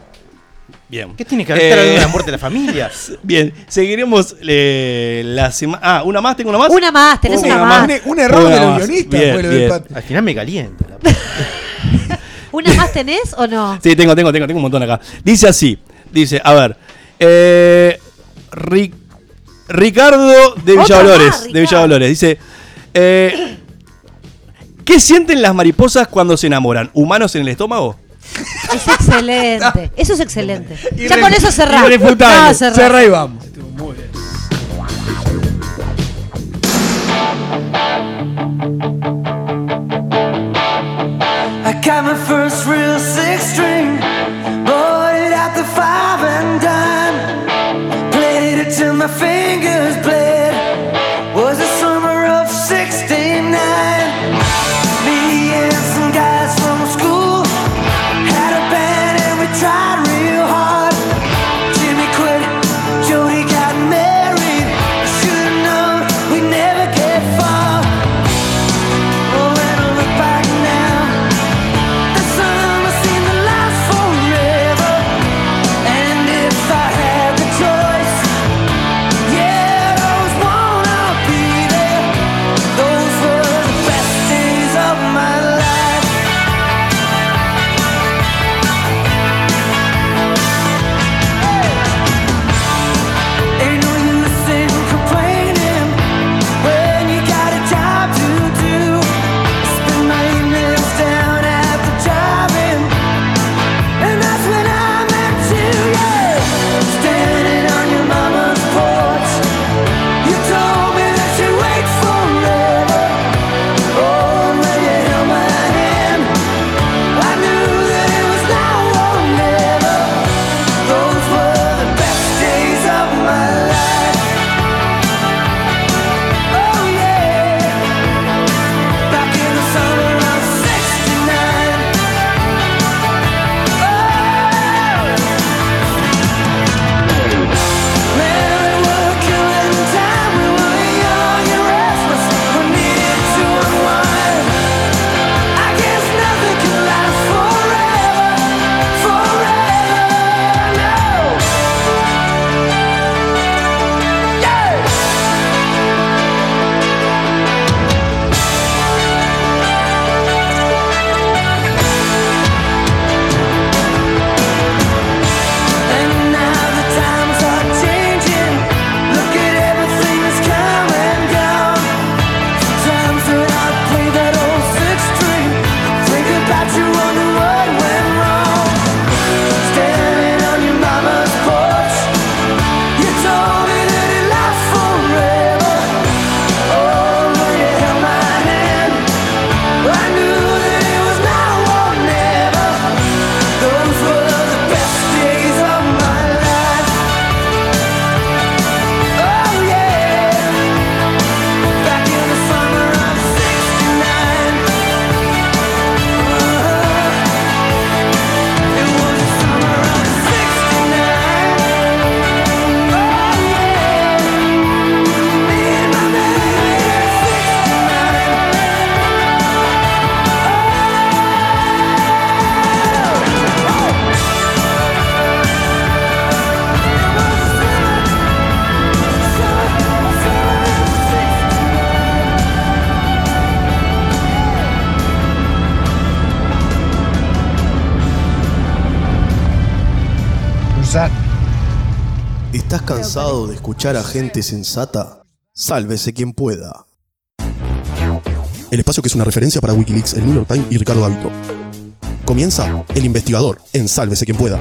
Bien. ¿Qué tiene que ver Eh, de la muerte de la familia? Bien, seguiremos eh, la semana. Ah, ¿una más? ¿Tengo una más? Una más, tenés una más. Un, un error Una de los guionistas Bien, fue lo del bien. pato. Al final me calienta. la ¿Una más tenés o no? Sí, tengo, tengo, tengo, tengo un montón acá. Dice así. Dice, a ver. Eh, Rick. Ricardo de Villadolores. de. Villadolores. Dice. eh, ¿Qué sienten las mariposas cuando se enamoran? ¿Humanos en el estómago? Es excelente. Eso es excelente. Ya con eso. Irrefutable. No. Cerrá y vamos. I got my first real six string, bought it at the five and dime. Played it till my fingers bled. Cansado de escuchar a gente sensata? Sálvese quien pueda. El espacio que es una referencia para Wikileaks, el New York Times y Ricardo Gavito. Comienza El Investigador en Sálvese quien pueda.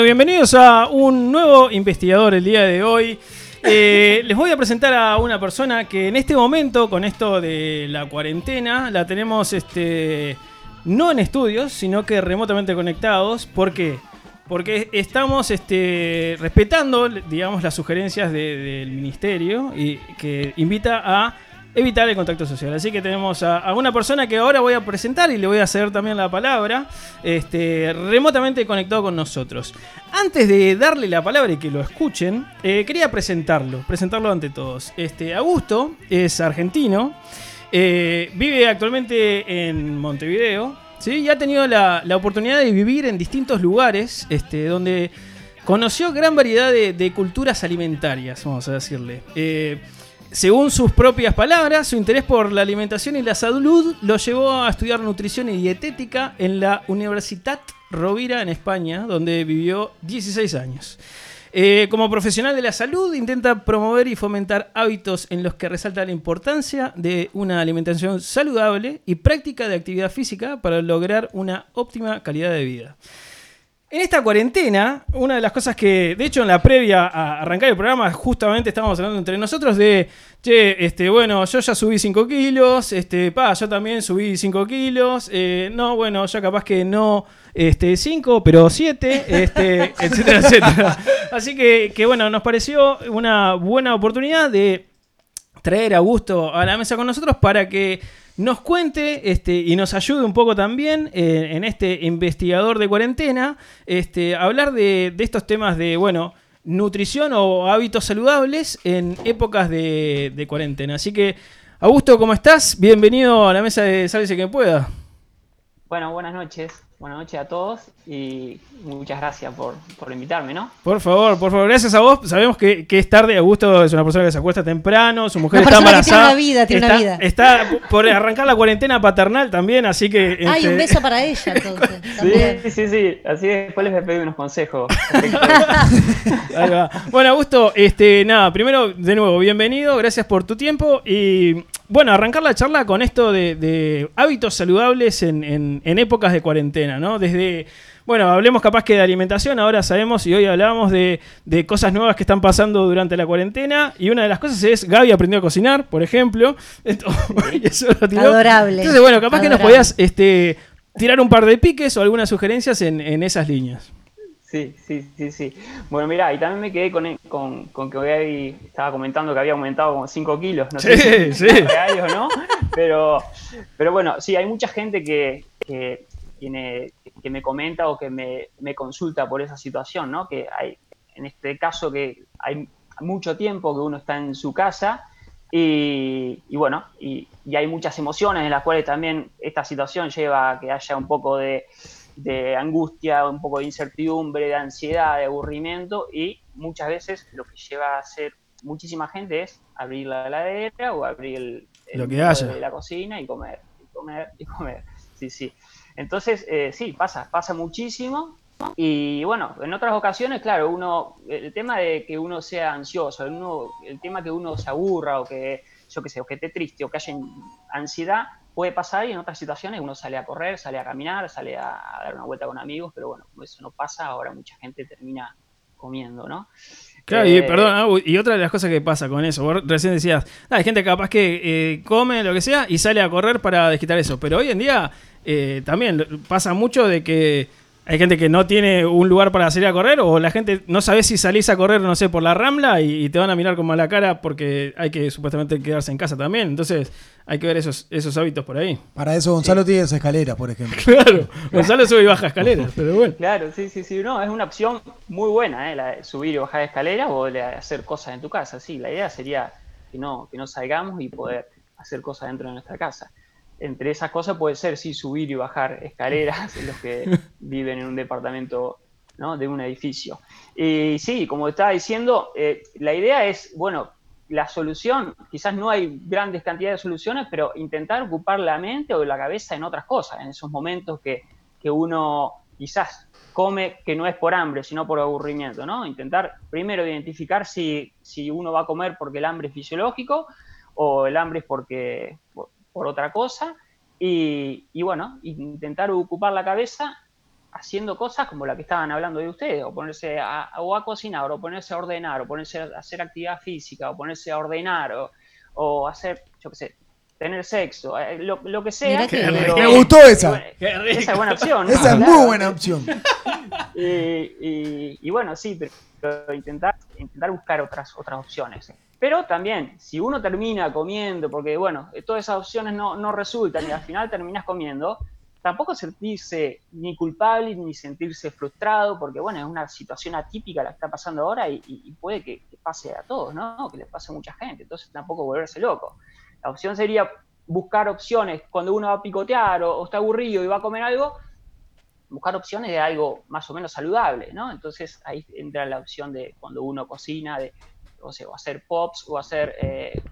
Bueno, bienvenidos a un nuevo investigador el día de hoy. Eh, les voy a presentar a una persona que en este momento, con esto de la cuarentena, la tenemos este, no en estudios, sino que remotamente conectados. ¿Por qué? Porque estamos este, respetando, digamos, las sugerencias de- del ministerio y que invita a evitar el contacto social. Así que tenemos a, una persona que ahora voy a presentar y le voy a hacer también la palabra, este, remotamente conectado con nosotros. Antes de darle la palabra y que lo escuchen, eh, quería presentarlo, presentarlo ante todos. Este, Augusto es argentino, eh, vive actualmente en Montevideo, ¿sí? y ha tenido la, oportunidad de vivir en distintos lugares este, donde conoció gran variedad de, de culturas alimentarias, vamos a decirle. Eh, según sus propias palabras, su interés por la alimentación y la salud lo llevó a estudiar nutrición y dietética en la Universitat Rovira en España, donde vivió 16 años. Eh, como profesional de la salud, intenta promover y fomentar hábitos en los que resalta la importancia de una alimentación saludable y práctica de actividad física para lograr una óptima calidad de vida. En esta cuarentena, una de las cosas que, de hecho, en la previa a arrancar el programa, justamente estábamos hablando entre nosotros de, che, este, bueno, yo ya subí 5 kilos, este, pa, yo también subí 5 kilos, eh, no, bueno, yo capaz que no, este, 5, pero 7, este, etcétera, etcétera. Así que, que, bueno, nos pareció una buena oportunidad de traer a Augusto a la mesa con nosotros para que nos cuente este, y nos ayude un poco también eh, en este investigador de cuarentena, este, hablar de, estos temas de, bueno, nutrición o hábitos saludables en épocas de, de cuarentena. Así que, Augusto, ¿cómo estás? Bienvenido a la mesa de Sálvese que pueda. Bueno, buenas noches. Buenas noches a todos y muchas gracias por, por invitarme, ¿no? Por favor, por favor, gracias a vos. Sabemos que, que es tarde. Augusto es una persona que se acuesta temprano, su mujer Una está persona que tiene embarazada. una vida, tiene está, una vida. está por arrancar la cuarentena paternal también, así que. Ay, este, un beso para ella, entonces. Sí, sí, sí. Así después les voy a pedir unos consejos. Ahí va. Bueno, Augusto, este, nada, primero, de nuevo, bienvenido, gracias por tu tiempo. Y bueno, arrancar la charla con esto de, de hábitos saludables en, en- en épocas de cuarentena, ¿no? Desde, bueno, hablemos capaz que de alimentación, ahora sabemos y hoy hablamos de, de cosas nuevas que están pasando durante la cuarentena. Y una de las cosas es, Gaby aprendió a cocinar, por ejemplo. Entonces, y eso lo tiró. Adorable. Entonces, bueno, capaz que nos podías este, tirar un par de piques o algunas sugerencias en, en esas líneas. Sí, sí, sí, sí. Bueno, mira, y también me quedé con, con, con que hoy estaba comentando que había aumentado como 5 kilos, no sé Sí, si sí. o no, pero, pero bueno, sí, hay mucha gente que, que, tiene, que me comenta o que me, me consulta por esa situación, ¿no? Que hay, en este caso, que hay mucho tiempo que uno está en su casa y, y bueno, y, y hay muchas emociones en las cuales también esta situación lleva a que haya un poco de, de angustia, un poco de incertidumbre, de ansiedad, de aburrimiento y muchas veces lo que lleva a hacer muchísima gente es abrir la heladera o abrir el, el Lo que mundo haya. de la cocina y comer, y comer, y comer. Sí, sí. Entonces, eh, sí, pasa, pasa muchísimo. Y bueno, en otras ocasiones, claro, uno, el tema de que uno sea ansioso, el, uno- el tema que uno se aburra o que, yo qué sé, o que esté triste o que haya ansiedad, puede pasar y en otras situaciones uno sale a correr, sale a caminar, sale a, dar una vuelta con amigos, pero bueno, como eso no pasa, ahora mucha gente termina comiendo, ¿no? Claro, y Eh, perdón, y otra de las cosas que pasa con eso, vos recién decías, "Ah, hay gente capaz que eh, come lo que sea y sale a correr para desquitar eso, pero hoy en día eh, también pasa mucho de que hay gente que no tiene un lugar para salir a correr o la gente no sabe si salís a correr, no sé, por la rambla y, y te van a mirar con mala cara porque hay que supuestamente quedarse en casa también, entonces hay que ver esos, esos hábitos por ahí. Para eso Gonzalo tiene esa escalera, por ejemplo. Claro, Gonzalo sube y baja escaleras, pero bueno. Claro, sí, sí, sí, no, es una opción muy buena, ¿eh? la de subir y bajar escaleras o la de hacer cosas en tu casa, sí, la idea sería que no, que no salgamos y poder hacer cosas dentro de nuestra casa. Entre esas cosas puede ser, sí, subir y bajar escaleras los que viven en un departamento, ¿no? De un edificio. Y sí, como estaba diciendo, eh, la idea es, bueno, la solución, quizás no hay grandes cantidades de soluciones, pero intentar ocupar la mente o la cabeza en otras cosas, en esos momentos que, que uno quizás come que no es por hambre, sino por aburrimiento, ¿no? Intentar primero identificar si, si uno va a comer porque el hambre es fisiológico o el hambre es porque por, otra cosa y, y bueno, intentar ocupar la cabeza haciendo cosas como la que estaban hablando de ustedes, o ponerse a, o a cocinar, o ponerse a ordenar, o ponerse a hacer actividad física, o ponerse a ordenar, o, o hacer, yo qué sé, tener sexo, eh, lo, lo que sea. Mirá que pero- Me gustó esa. Bueno, esa es buena opción. ¿no? Esa es muy buena opción. Y, y- y bueno, sí, pero, pero intentar, intentar buscar otras, otras opciones. Pero también, si uno termina comiendo, porque bueno, todas esas opciones no, no resultan y al final terminas comiendo, tampoco sentirse ni culpable ni sentirse frustrado, porque bueno, es una situación atípica la que está pasando ahora y, puede que, que pase a todos, ¿no? Que le pase a mucha gente, entonces tampoco volverse loco. La opción sería buscar opciones cuando uno va a picotear o, o está aburrido y va a comer algo, buscar opciones de algo más o menos saludable, ¿no? Entonces ahí entra la opción de cuando uno cocina, de o, sea, o hacer pops o hacer eh,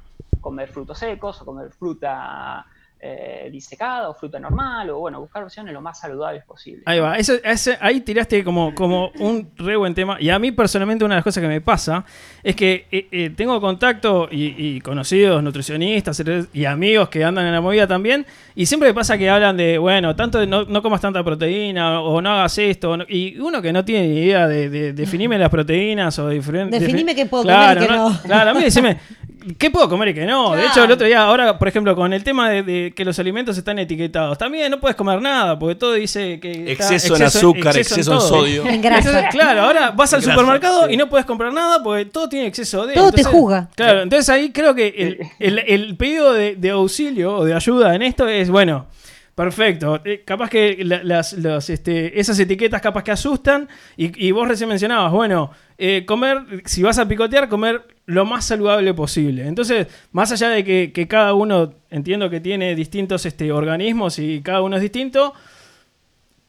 comer frutos secos o comer fruta eh, disecada o fruta normal o bueno, buscar opciones lo más saludables posible. Ahí va, Eso- ahí tiraste como, como un re buen tema. Y a mí personalmente una de las cosas que me pasa es que eh, eh, tengo contacto y, y conocidos nutricionistas y amigos que andan en la movida también. Y siempre me pasa que hablan de, bueno, tanto de no, no comas tanta proteína o no hagas esto. no- y uno que no tiene ni idea de, de definirme las proteínas o diferentes... Definime qué puedo Claro, comer y qué no. Claro, a mí decime, ¿qué puedo comer y qué no? De hecho, el otro día, ahora, por ejemplo, con el tema de, de que los alimentos están etiquetados, también no puedes comer nada, porque todo dice que... está Exceso en azúcar, exceso en todo. sodio. En grasa. Entonces, claro, ahora vas al En grasa, supermercado sí. y no puedes comprar nada porque todo tiene exceso de... Todo te juga. Claro, entonces ahí creo que el, el- el pedido de, de auxilio o de ayuda en esto es, bueno, perfecto. Eh, capaz que la- las, los, este, esas etiquetas capaz que asustan y, y vos recién mencionabas, bueno, eh, comer, si vas a picotear, comer lo más saludable posible. Entonces, más allá de que, que cada uno, entiendo que tiene distintos este, organismos y cada uno es distinto,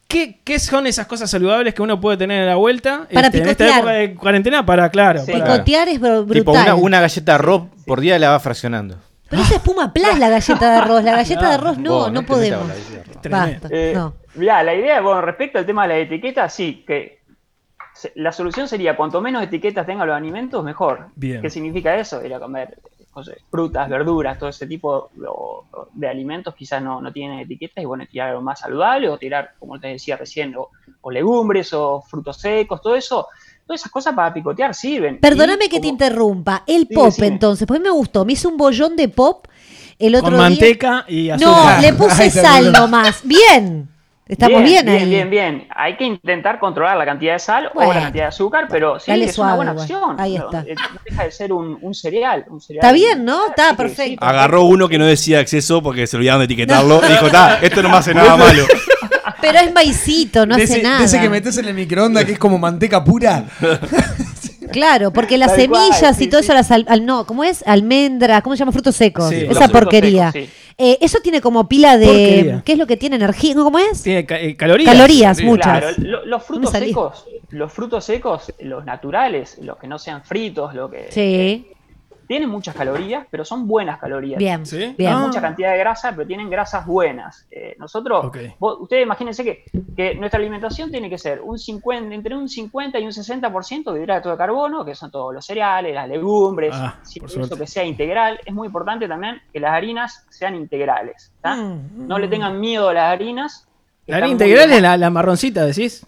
¿Qué, qué son esas cosas saludables que uno puede tener a la vuelta Para este, en esta picotear. época de cuarentena? Para, claro. para- Picotear es br- brutal. Tipo una, una galleta arroz por día la va fraccionando. Pero eso es Puma Plus, la galleta de arroz. La galleta No, de arroz no, vos, no podemos. con. Basta, Eh, no. Mirá, la idea, bueno, respecto al tema de la etiqueta, sí, que la solución sería cuanto menos etiquetas tengan los alimentos, mejor. Bien. ¿Qué significa eso? Ir a comer frutas, verduras, todo ese tipo de alimentos quizás no, no tienen etiquetas y bueno, tirar algo más saludable o tirar, como te decía recién, o, o legumbres o frutos secos, todo eso. Todas esas cosas para picotear sirven. Perdóname Y que te interrumpa. El Sí, pop, decime. entonces, pues me gustó. Me hice un bollón de pop el otro Con día. manteca y No, azúcar. le puse Ay, sal nomás. Bien. Estamos bien, bien, ahí. Bien, bien, Hay que intentar controlar la cantidad de sal o la cantidad de azúcar, pero sí, es suave, una buena opción. Ahí No, está. eh, no deja de ser un, un cereal. un cereal. Está bien, ¿no? Está perfecto. Agarró uno que no decía exceso porque se olvidaron de etiquetarlo. Y dijo, "Ta, esto no me hace nada malo. Pero es maicito, no de hace ese, nada. de ese que metes en el microondas que es como manteca pura. Claro, porque las Tal cual, semillas sí, y todo sí. eso, las al, al- no, ¿cómo es? Almendras, ¿cómo se llama? Frutos secos. Sí, Esa frutos porquería. secos, sí. Eh, eso tiene como pila de. Porquería. ¿Qué es lo que tiene? ¿Energía? ¿Cómo es? Tiene ca- eh, calorías. Calorías, Sí. muchas. Claro, lo- los frutos secos, los frutos secos, los naturales, los que no sean fritos, lo que Sí. Tienen muchas calorías, pero son buenas calorías. Bien. ¿Sí? Bien. Ah. mucha cantidad de grasa, pero tienen grasas buenas. Eh, nosotros, vos- ustedes imagínense que, que nuestra alimentación tiene que ser un 50, entre un 50 y un 60% de hidrato de carbono, que son todos los cereales, las legumbres, Ah, si- eso que sea integral. Es muy importante también que las harinas sean integrales. Mm, No le tengan miedo a las harinas. La harina integral es la, la marroncita, decís.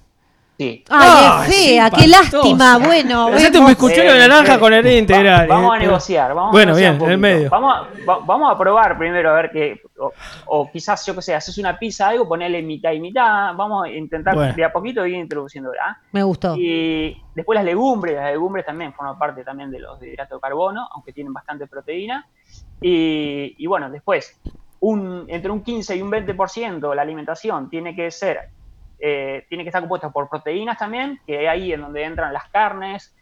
Sí. Ay, Ay, qué sí, fea, qué lástima. Bueno, Hacete un bizcochuelo de Eh, naranja eh, con harina va- integral. Vamos eh, a pero- negociar. Vamos Bueno, a bien, negociar en un el medio. Vamos a, va- vamos a probar primero a ver qué. O, o quizás, yo qué sé, haces una pizza, algo, ponerle mitad y mitad. Vamos a intentar Bueno. de a poquito ir introduciéndola. Me gustó. Y después las legumbres. Las legumbres también forman parte también de los de hidratos de carbono, aunque tienen bastante proteína. Y, y bueno, después, un, entre un 15 y un 20% de la alimentación tiene que ser eh, tiene que estar compuesta por proteínas también, que es ahí en donde entran las carnes,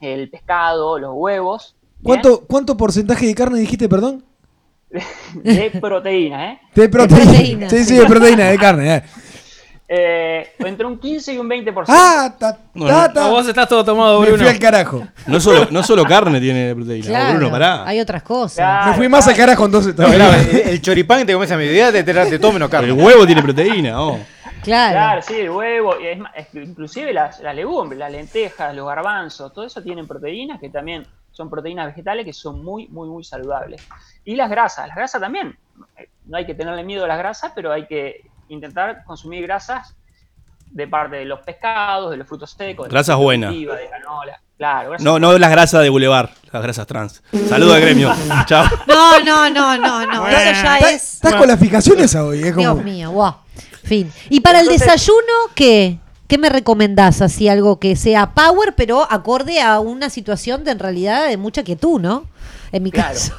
el pescado, los huevos. ¿Cuánto, ¿Cuánto porcentaje de carne dijiste, perdón? De proteínas, ¿eh? De proteína. proteína, sí, sí, de proteína, de carne. eh. Eh, entre un 15 y un 20%. Ah, ta, No, ta, ta. No, vos estás todo tomado, Me Bruno. fui al carajo. No solo, no solo carne tiene proteína. Claro, Bruno, pará. hay otras cosas. Claro, Me fui más al carajo entonces. No, el, el choripán que te comes a mediodía te, te, te todo menos El carne. huevo tiene proteína. oh. Claro. Claro, sí, el huevo, y es inclusive las, las legumbres, las lentejas, los garbanzos, todo eso tienen proteínas que también son proteínas vegetales que son muy, muy, muy saludables. Y las grasas, las grasas también. Eh, No hay que tenerle miedo a las grasas, pero hay que intentar consumir grasas de parte de los pescados, de los frutos secos. de Grasas buenas. de canola. Claro, grasas No, no las grasas de Boulevard, las grasas trans. Saludos al gremio. Chao. No, no, no, no, no. Eso ya ¿Estás es. estás con las ficaciones hoy? Es como... Dios mío, wow. Fin. ¿Y para el desayuno qué? ¿qué me recomendás? Así algo que sea power, pero acorde a una situación de en realidad de mucha quietud, ¿no? En mi Claro. caso.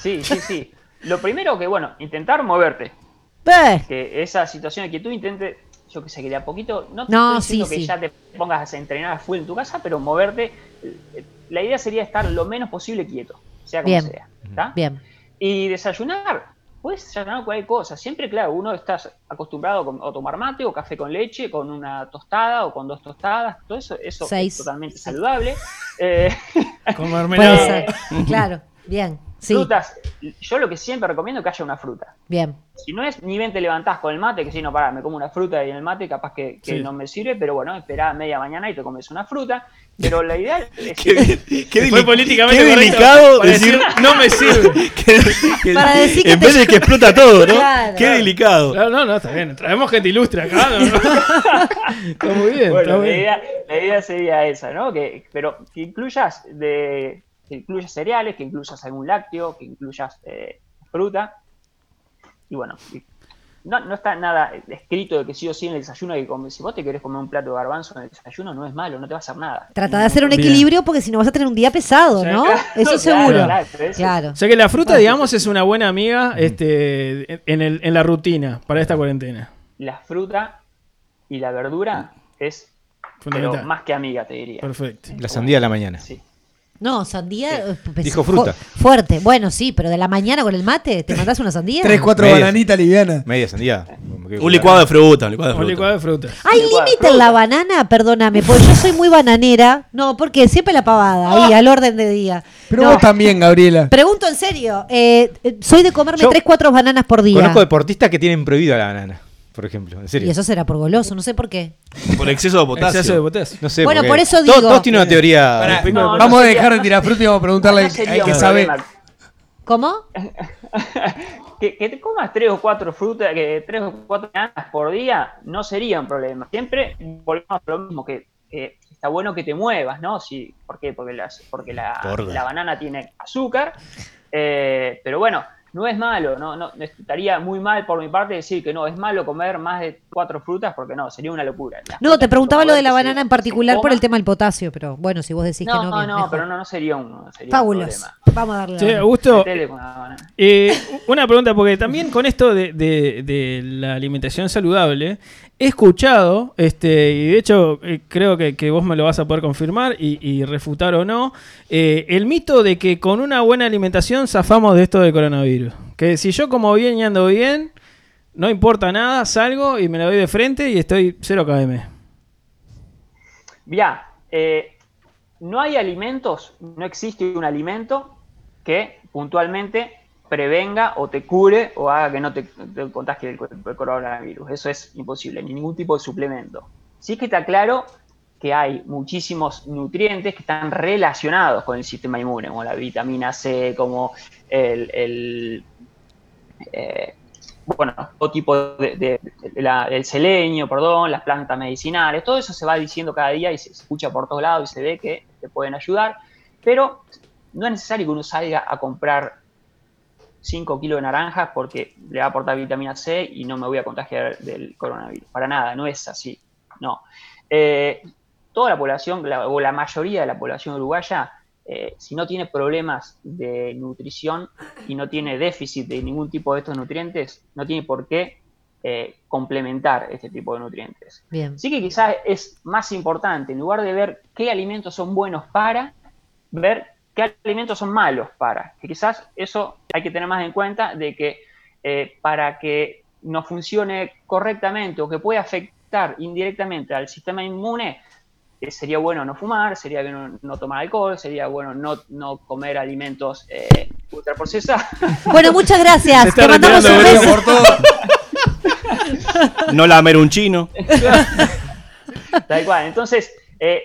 Sí, sí, sí. Lo primero que, bueno, intentar moverte. Eh, Que esa situación de quietud intente, yo que sé, que de a poquito, no te No, estoy sí, que sí. ya te pongas a entrenar a full en tu casa, pero moverte. La idea sería estar lo menos posible quieto, sea como Bien. sea. ¿está? Bien. Y desayunar, puedes desayunar cualquier cosa. Siempre, claro, uno está acostumbrado a tomar mate o café con leche, con una tostada o con dos tostadas. Todo eso, eso Seis. es totalmente saludable. Eh, Con Puede mermelada. ser. Claro, bien. Sí, Frutas, yo lo que siempre recomiendo es que haya una fruta. bien. Si no es ni bien te levantás con el mate, que si no, pará, me como una fruta y en el mate capaz que, que Sí. no me sirve, pero bueno, esperá media mañana y te comes una fruta. Pero la idea es Qué, bien- qué Fue políticamente qué delicado para decir, decir, no me sirve. que- que- Para decir que en vez de que explota todo, ¿no? Claro. Qué delicado. No, no, no, está bien. Traemos gente ilustre acá. ¿no? está muy bien, está Bueno, la bien. idea, la idea sería esa, ¿no? Que, pero que incluyas de que incluyas cereales, que incluyas algún lácteo, que incluyas eh, fruta. Y bueno, no, no está nada escrito de que sí o sí en el desayuno hay que comer. Si vos te querés comer un plato de garbanzo en el desayuno, no es malo, no te va a hacer nada. Trata de hacer un Bien. equilibrio porque si no vas a tener un día pesado, ¿no? claro, Eso seguro. claro, eso. Claro. O sea que la fruta, digamos, es una buena amiga este, en, el, en la rutina para esta cuarentena. La fruta y la verdura es pero más que amiga, te diría. Perfecto. La sandía a la mañana. Sí. No, sandía. eh, pues, Dijo fu- fruta. fuerte. Bueno, sí, pero de la mañana con el mate, ¿te mandás una sandía? Tres, cuatro bananitas livianas. Media sandía. Un licuado de fruta, un licuado de Un fruta. licuado de fruta. ¿Hay límite en la banana? Perdóname, porque yo soy muy bananera. No, porque siempre la pavada, ahí, al orden de día. Pero No, vos también, Gabriela. Pregunto en serio, eh, eh, soy de comerme Yo tres, cuatro bananas por día. Conozco deportistas que tienen prohibido la banana, por ejemplo. En serio. Y eso será por goloso, no sé por qué. Por exceso de potasio. Exceso de potasio. No sé. Bueno, por eso digo- Todos tienen una teoría. No, no vamos a sería- dejar de tirar fruta y vamos a preguntarle no al sería al que sabe. ¿Cómo? que, que te comas tres o cuatro frutas, que tres o cuatro bananas por día, no sería un problema. Siempre volvemos a lo mismo, que, que está bueno que te muevas, ¿no? Sí, ¿Por qué? Porque, las, porque la, la banana tiene azúcar, eh, pero bueno, no es malo, no, no estaría muy mal por mi parte decir que no, es malo comer más de cuatro frutas, porque no, sería una locura. Las No, te preguntaba lo de la banana en particular por el tema del potasio, pero bueno, si vos decís No, que no, no, no, mejor. pero no, no sería un, sería un. Vamos a darle. La- Augusto, Metele con la banana. eh, una pregunta, porque también con esto de, de- de la alimentación saludable, he escuchado, este, y de hecho eh, creo que, vos me lo vas a poder confirmar y, y refutar o no, eh, el mito de que con una buena alimentación zafamos de esto del coronavirus. Que si yo como bien y ando bien, no importa nada, salgo y me la doy de frente y estoy 0 km. Mirá, eh, no hay alimentos, no existe un alimento que puntualmente prevenga o te cure o haga que no te, contagie el, coronavirus. Eso es imposible, ni ningún tipo de suplemento. Sí que está claro que hay muchísimos nutrientes que están relacionados con el sistema inmune, como la vitamina C, como el, eh, bueno, todo tipo de, de- el selenio, perdón, las plantas medicinales, todo eso se va diciendo cada día y se escucha por todos lados y se ve que te pueden ayudar, pero no es necesario que uno salga a comprar 5 kilos de naranjas porque le va a aportar vitamina C y no me voy a contagiar del coronavirus. Para nada, no es así. No. Eh, toda la población, la- o la mayoría de la población uruguaya, eh, si no tiene problemas de nutrición y no tiene déficit de ningún tipo de estos nutrientes, no tiene por qué eh, complementar este tipo de nutrientes. Bien. Sí que quizás es más importante, en lugar de ver qué alimentos son buenos para, ver qué alimentos son malos para. Que quizás eso hay que tener más en cuenta de que eh, para que no funcione correctamente o que pueda afectar indirectamente al sistema inmune, eh, sería bueno no fumar, sería bueno no tomar alcohol, sería bueno no, no comer alimentos eh, ultraprocesados. Bueno, muchas gracias. Te mandamos un beso. por todo. No lamer un chino. Tal cual. Entonces, eh,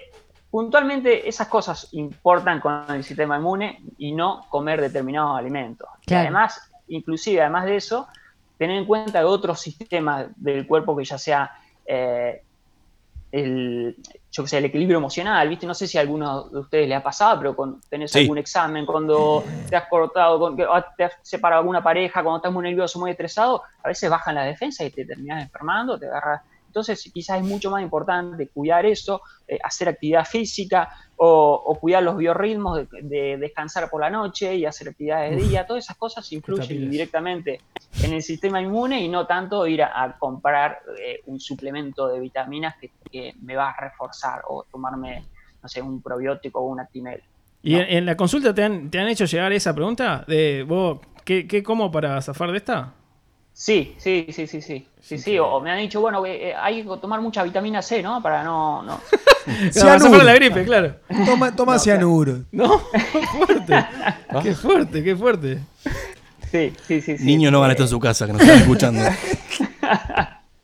puntualmente esas cosas importan con el sistema inmune y no comer determinados alimentos. Y Claro. además, inclusive además de eso, tener en cuenta otros sistemas del cuerpo que ya sea eh, el, yo que sé, el equilibrio emocional, ¿viste? No sé si a alguno de ustedes le ha pasado, pero cuando tenés Sí. algún examen, cuando te has cortado, ah, te has separado alguna pareja, cuando estás muy nervioso, muy estresado, a veces bajan la defensa y te terminas enfermando, te agarras Entonces, quizás es mucho más importante cuidar eso, eh, hacer actividad física o, o cuidar los biorritmos de, de descansar por la noche y hacer actividades de día. Todas esas cosas influyen directamente en el sistema inmune y no tanto ir a, a comprar eh, un suplemento de vitaminas que, que me va a reforzar o tomarme, no sé, un probiótico o un actimel. ¿Y en, en la consulta te han, te han hecho llegar esa pregunta? De vos, ¿qué, qué como para zafar de esta? Sí, sí, sí, sí, sí. Sí, sí, o, o me han dicho, bueno, que eh, hay que tomar mucha vitamina C, ¿no? Para no. no. Para zafar la gripe, claro. Toma, toma cianuro. No, fuerte. Qué fuerte, qué fuerte. Sí, sí, sí. sí. Niño no van a estar en su casa, que nos están escuchando.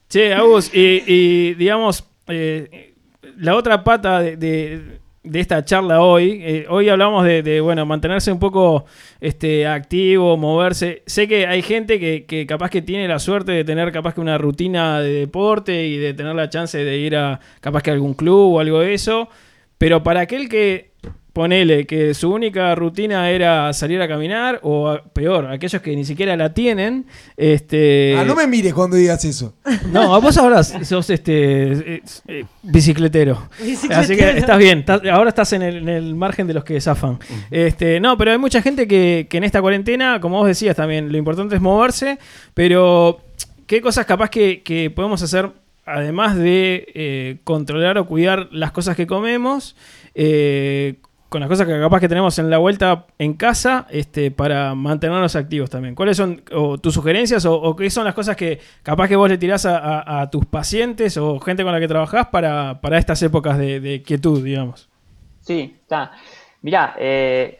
Che, Agus, y, y, digamos, eh, la otra pata de, de- de esta charla hoy, eh, hoy hablamos de, de, bueno, mantenerse un poco este, activo, moverse. Sé que hay gente que, que capaz que tiene la suerte de tener capaz que una rutina de deporte y de tener la chance de ir a capaz que a algún club o algo de eso, pero para aquel que ponele que su única rutina era salir a caminar o a- peor, aquellos que ni siquiera la tienen, este Ah, no me mires cuando digas eso. no, vos ahora sos este eh, eh, bicicletero. Bicicletero. Así que estás bien. estás- ahora estás en el, en el margen de los que zafan. Este, no, pero hay mucha gente que, que en esta cuarentena, como vos decías también, lo importante es moverse. Pero, ¿qué cosas capaz que, que podemos hacer además de eh, controlar o cuidar las cosas que comemos? eh, con las cosas que capaz que tenemos en la vuelta en casa, este, para mantenernos activos también. ¿Cuáles son tus sugerencias o, qué son las cosas que capaz que vos le tirás a, tus pacientes o gente con la que trabajás para, para estas épocas de, de quietud, digamos? Sí, está. Mirá, eh,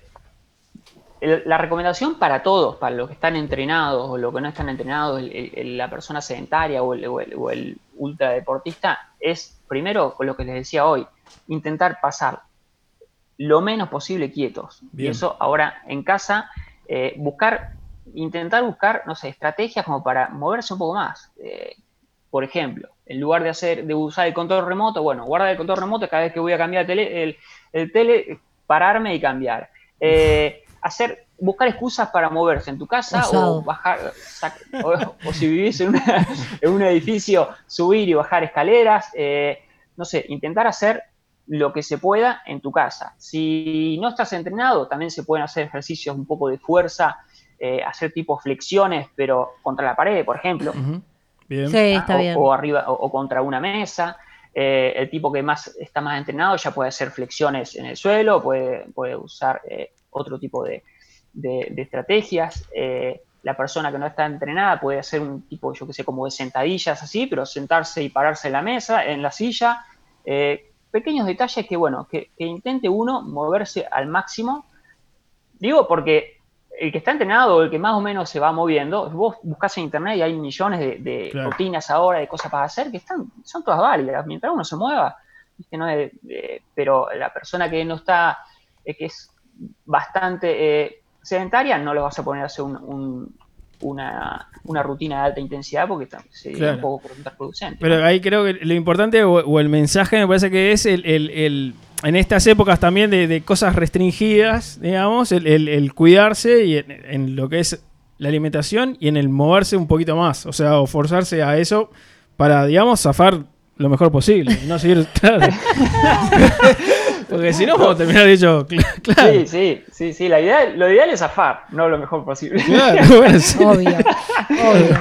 la recomendación para todos, para los que están entrenados o los que no están entrenados, la persona sedentaria o el, o el- o el ultradeportista, es primero, con lo que les decía hoy, intentar pasar lo menos posible quietos. Y eso ahora en casa, eh, buscar, intentar buscar, no sé, estrategias como para moverse un poco más. Eh, por ejemplo, en lugar de hacer, de usar el control remoto, bueno, guarda el control remoto cada vez que voy a cambiar tele, el, el tele, pararme y cambiar. Eh, hacer, buscar excusas para moverse en tu casa o bajar, sac- o, o si vivís en, una- en un edificio, subir y bajar escaleras, eh, no sé, intentar hacer lo que se pueda en tu casa. Si no estás entrenado, también se pueden hacer ejercicios un poco de fuerza, eh, hacer tipo flexiones, pero contra la pared, por ejemplo. Bien. Sí, está o, bien. o arriba o, o contra una mesa. Eh, el tipo que más está más entrenado ya puede hacer flexiones en el suelo, puede, puede usar eh, otro tipo de, de- de estrategias. Eh, la persona que no está entrenada puede hacer un tipo, yo que sé, como de sentadillas así, pero sentarse y pararse en la mesa, en la silla. Eh, pequeños detalles que, bueno, que, que intente uno moverse al máximo. Digo porque el que está entrenado o el que más o menos se va moviendo, vos buscas en internet y hay millones de, de Claro. rutinas ahora, de cosas para hacer que están, son todas válidas. Mientras uno se mueva, ¿viste? No es- eh, pero la persona que no está, eh, que es bastante eh, sedentaria, no le vas a poner a hacer un- un- una, una rutina de alta intensidad porque sería Claro. un poco contraproducente. Pero ahí creo que lo importante o, o el mensaje me parece que es el, el- el- en estas épocas también de, de cosas restringidas, digamos, el, el- el cuidarse y en, en lo que es la alimentación y en el moverse un poquito más, o sea, o forzarse a eso para, digamos, zafar lo mejor posible, y no seguir, claro. Porque si no, vamos a terminar dicho, cl- claro. Sí, sí, sí, sí. La idea, lo ideal es zafar, no lo mejor posible. Claro, bueno, sí. Obvio, obvio.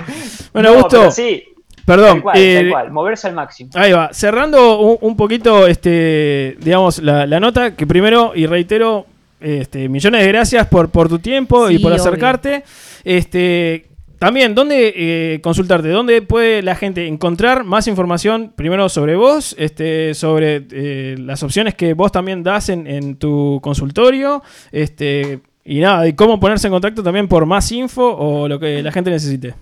Bueno, No, Augusto, sí, perdón, Tal cual, eh, tal cual, moverse al máximo. Ahí va, cerrando un, un poquito, este, digamos, la, la nota, que primero, y reitero, este, millones de gracias por, por tu tiempo y por obvio. acercarte. Este, también, ¿dónde eh, consultarte? ¿Dónde puede la gente encontrar más información, primero sobre vos, este, sobre eh, las opciones que vos también das en, en tu consultorio? Este, y nada, y cómo ponerse en contacto también por más info o lo que la gente necesite.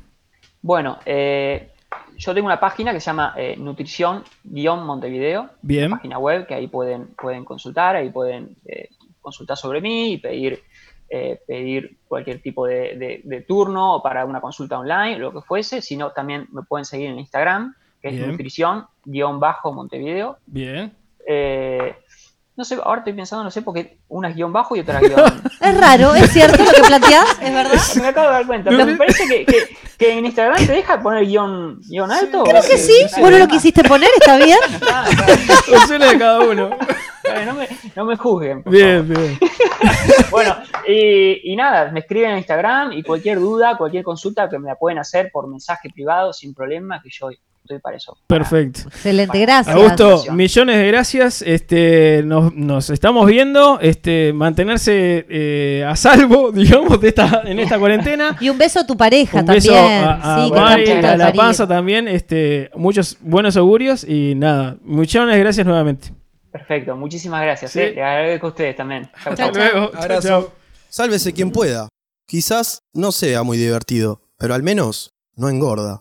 Bueno, eh, yo tengo una página que se llama eh, Nutrición-Montevideo. Bien. Una página web que ahí pueden, pueden consultar, ahí pueden eh, consultar sobre mí y pedir, eh, pedir cualquier tipo de, de- de turno o para una consulta online, lo que fuese. Si no, también me pueden seguir en Instagram, que es Bien. Nutrición-Montevideo. Bien. Eh, No sé, ahora estoy pensando, no sé, porque una es guion bajo y otra es guion. Es raro, es cierto lo que planteás, es verdad. Me acabo de dar cuenta. No, Me parece que, que, que en Instagram te deja poner guion, guion alto. Creo que sí. Vos no lo quisiste poner, está bien. Opciones de cada uno. No me, no me juzguen. por Bien, bien. Bueno, y, y nada, me escriben en Instagram y cualquier duda, cualquier consulta que me la pueden hacer por mensaje privado sin problema, que yo estoy para eso. Perfecto. Excelente, gracias. Augusto, millones de gracias. Este, nos, nos estamos viendo. Este, mantenerse eh, a salvo, digamos, de esta, en esta cuarentena. Y un beso a tu pareja Un también. beso a, a sí, que Mari, a la panza también. Este, muchos buenos augurios y nada. Millones de gracias nuevamente. Perfecto, muchísimas gracias. Sí. eh. Le agradezco a ustedes también. Chau, Hasta chau. luego. Chau, chau. Sálvese quien pueda. Quizás no sea muy divertido, pero al menos no engorda.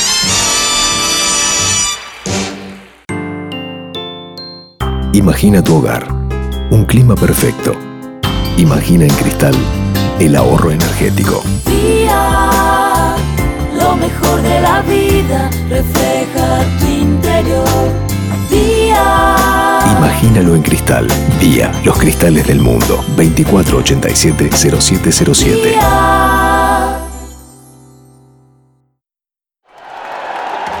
Imagina tu hogar, un clima perfecto. Imagina en cristal el ahorro energético. Día, lo mejor de la vida refleja tu interior. Día, Imagínalo en cristal. Día, los cristales del mundo. 2487-0707.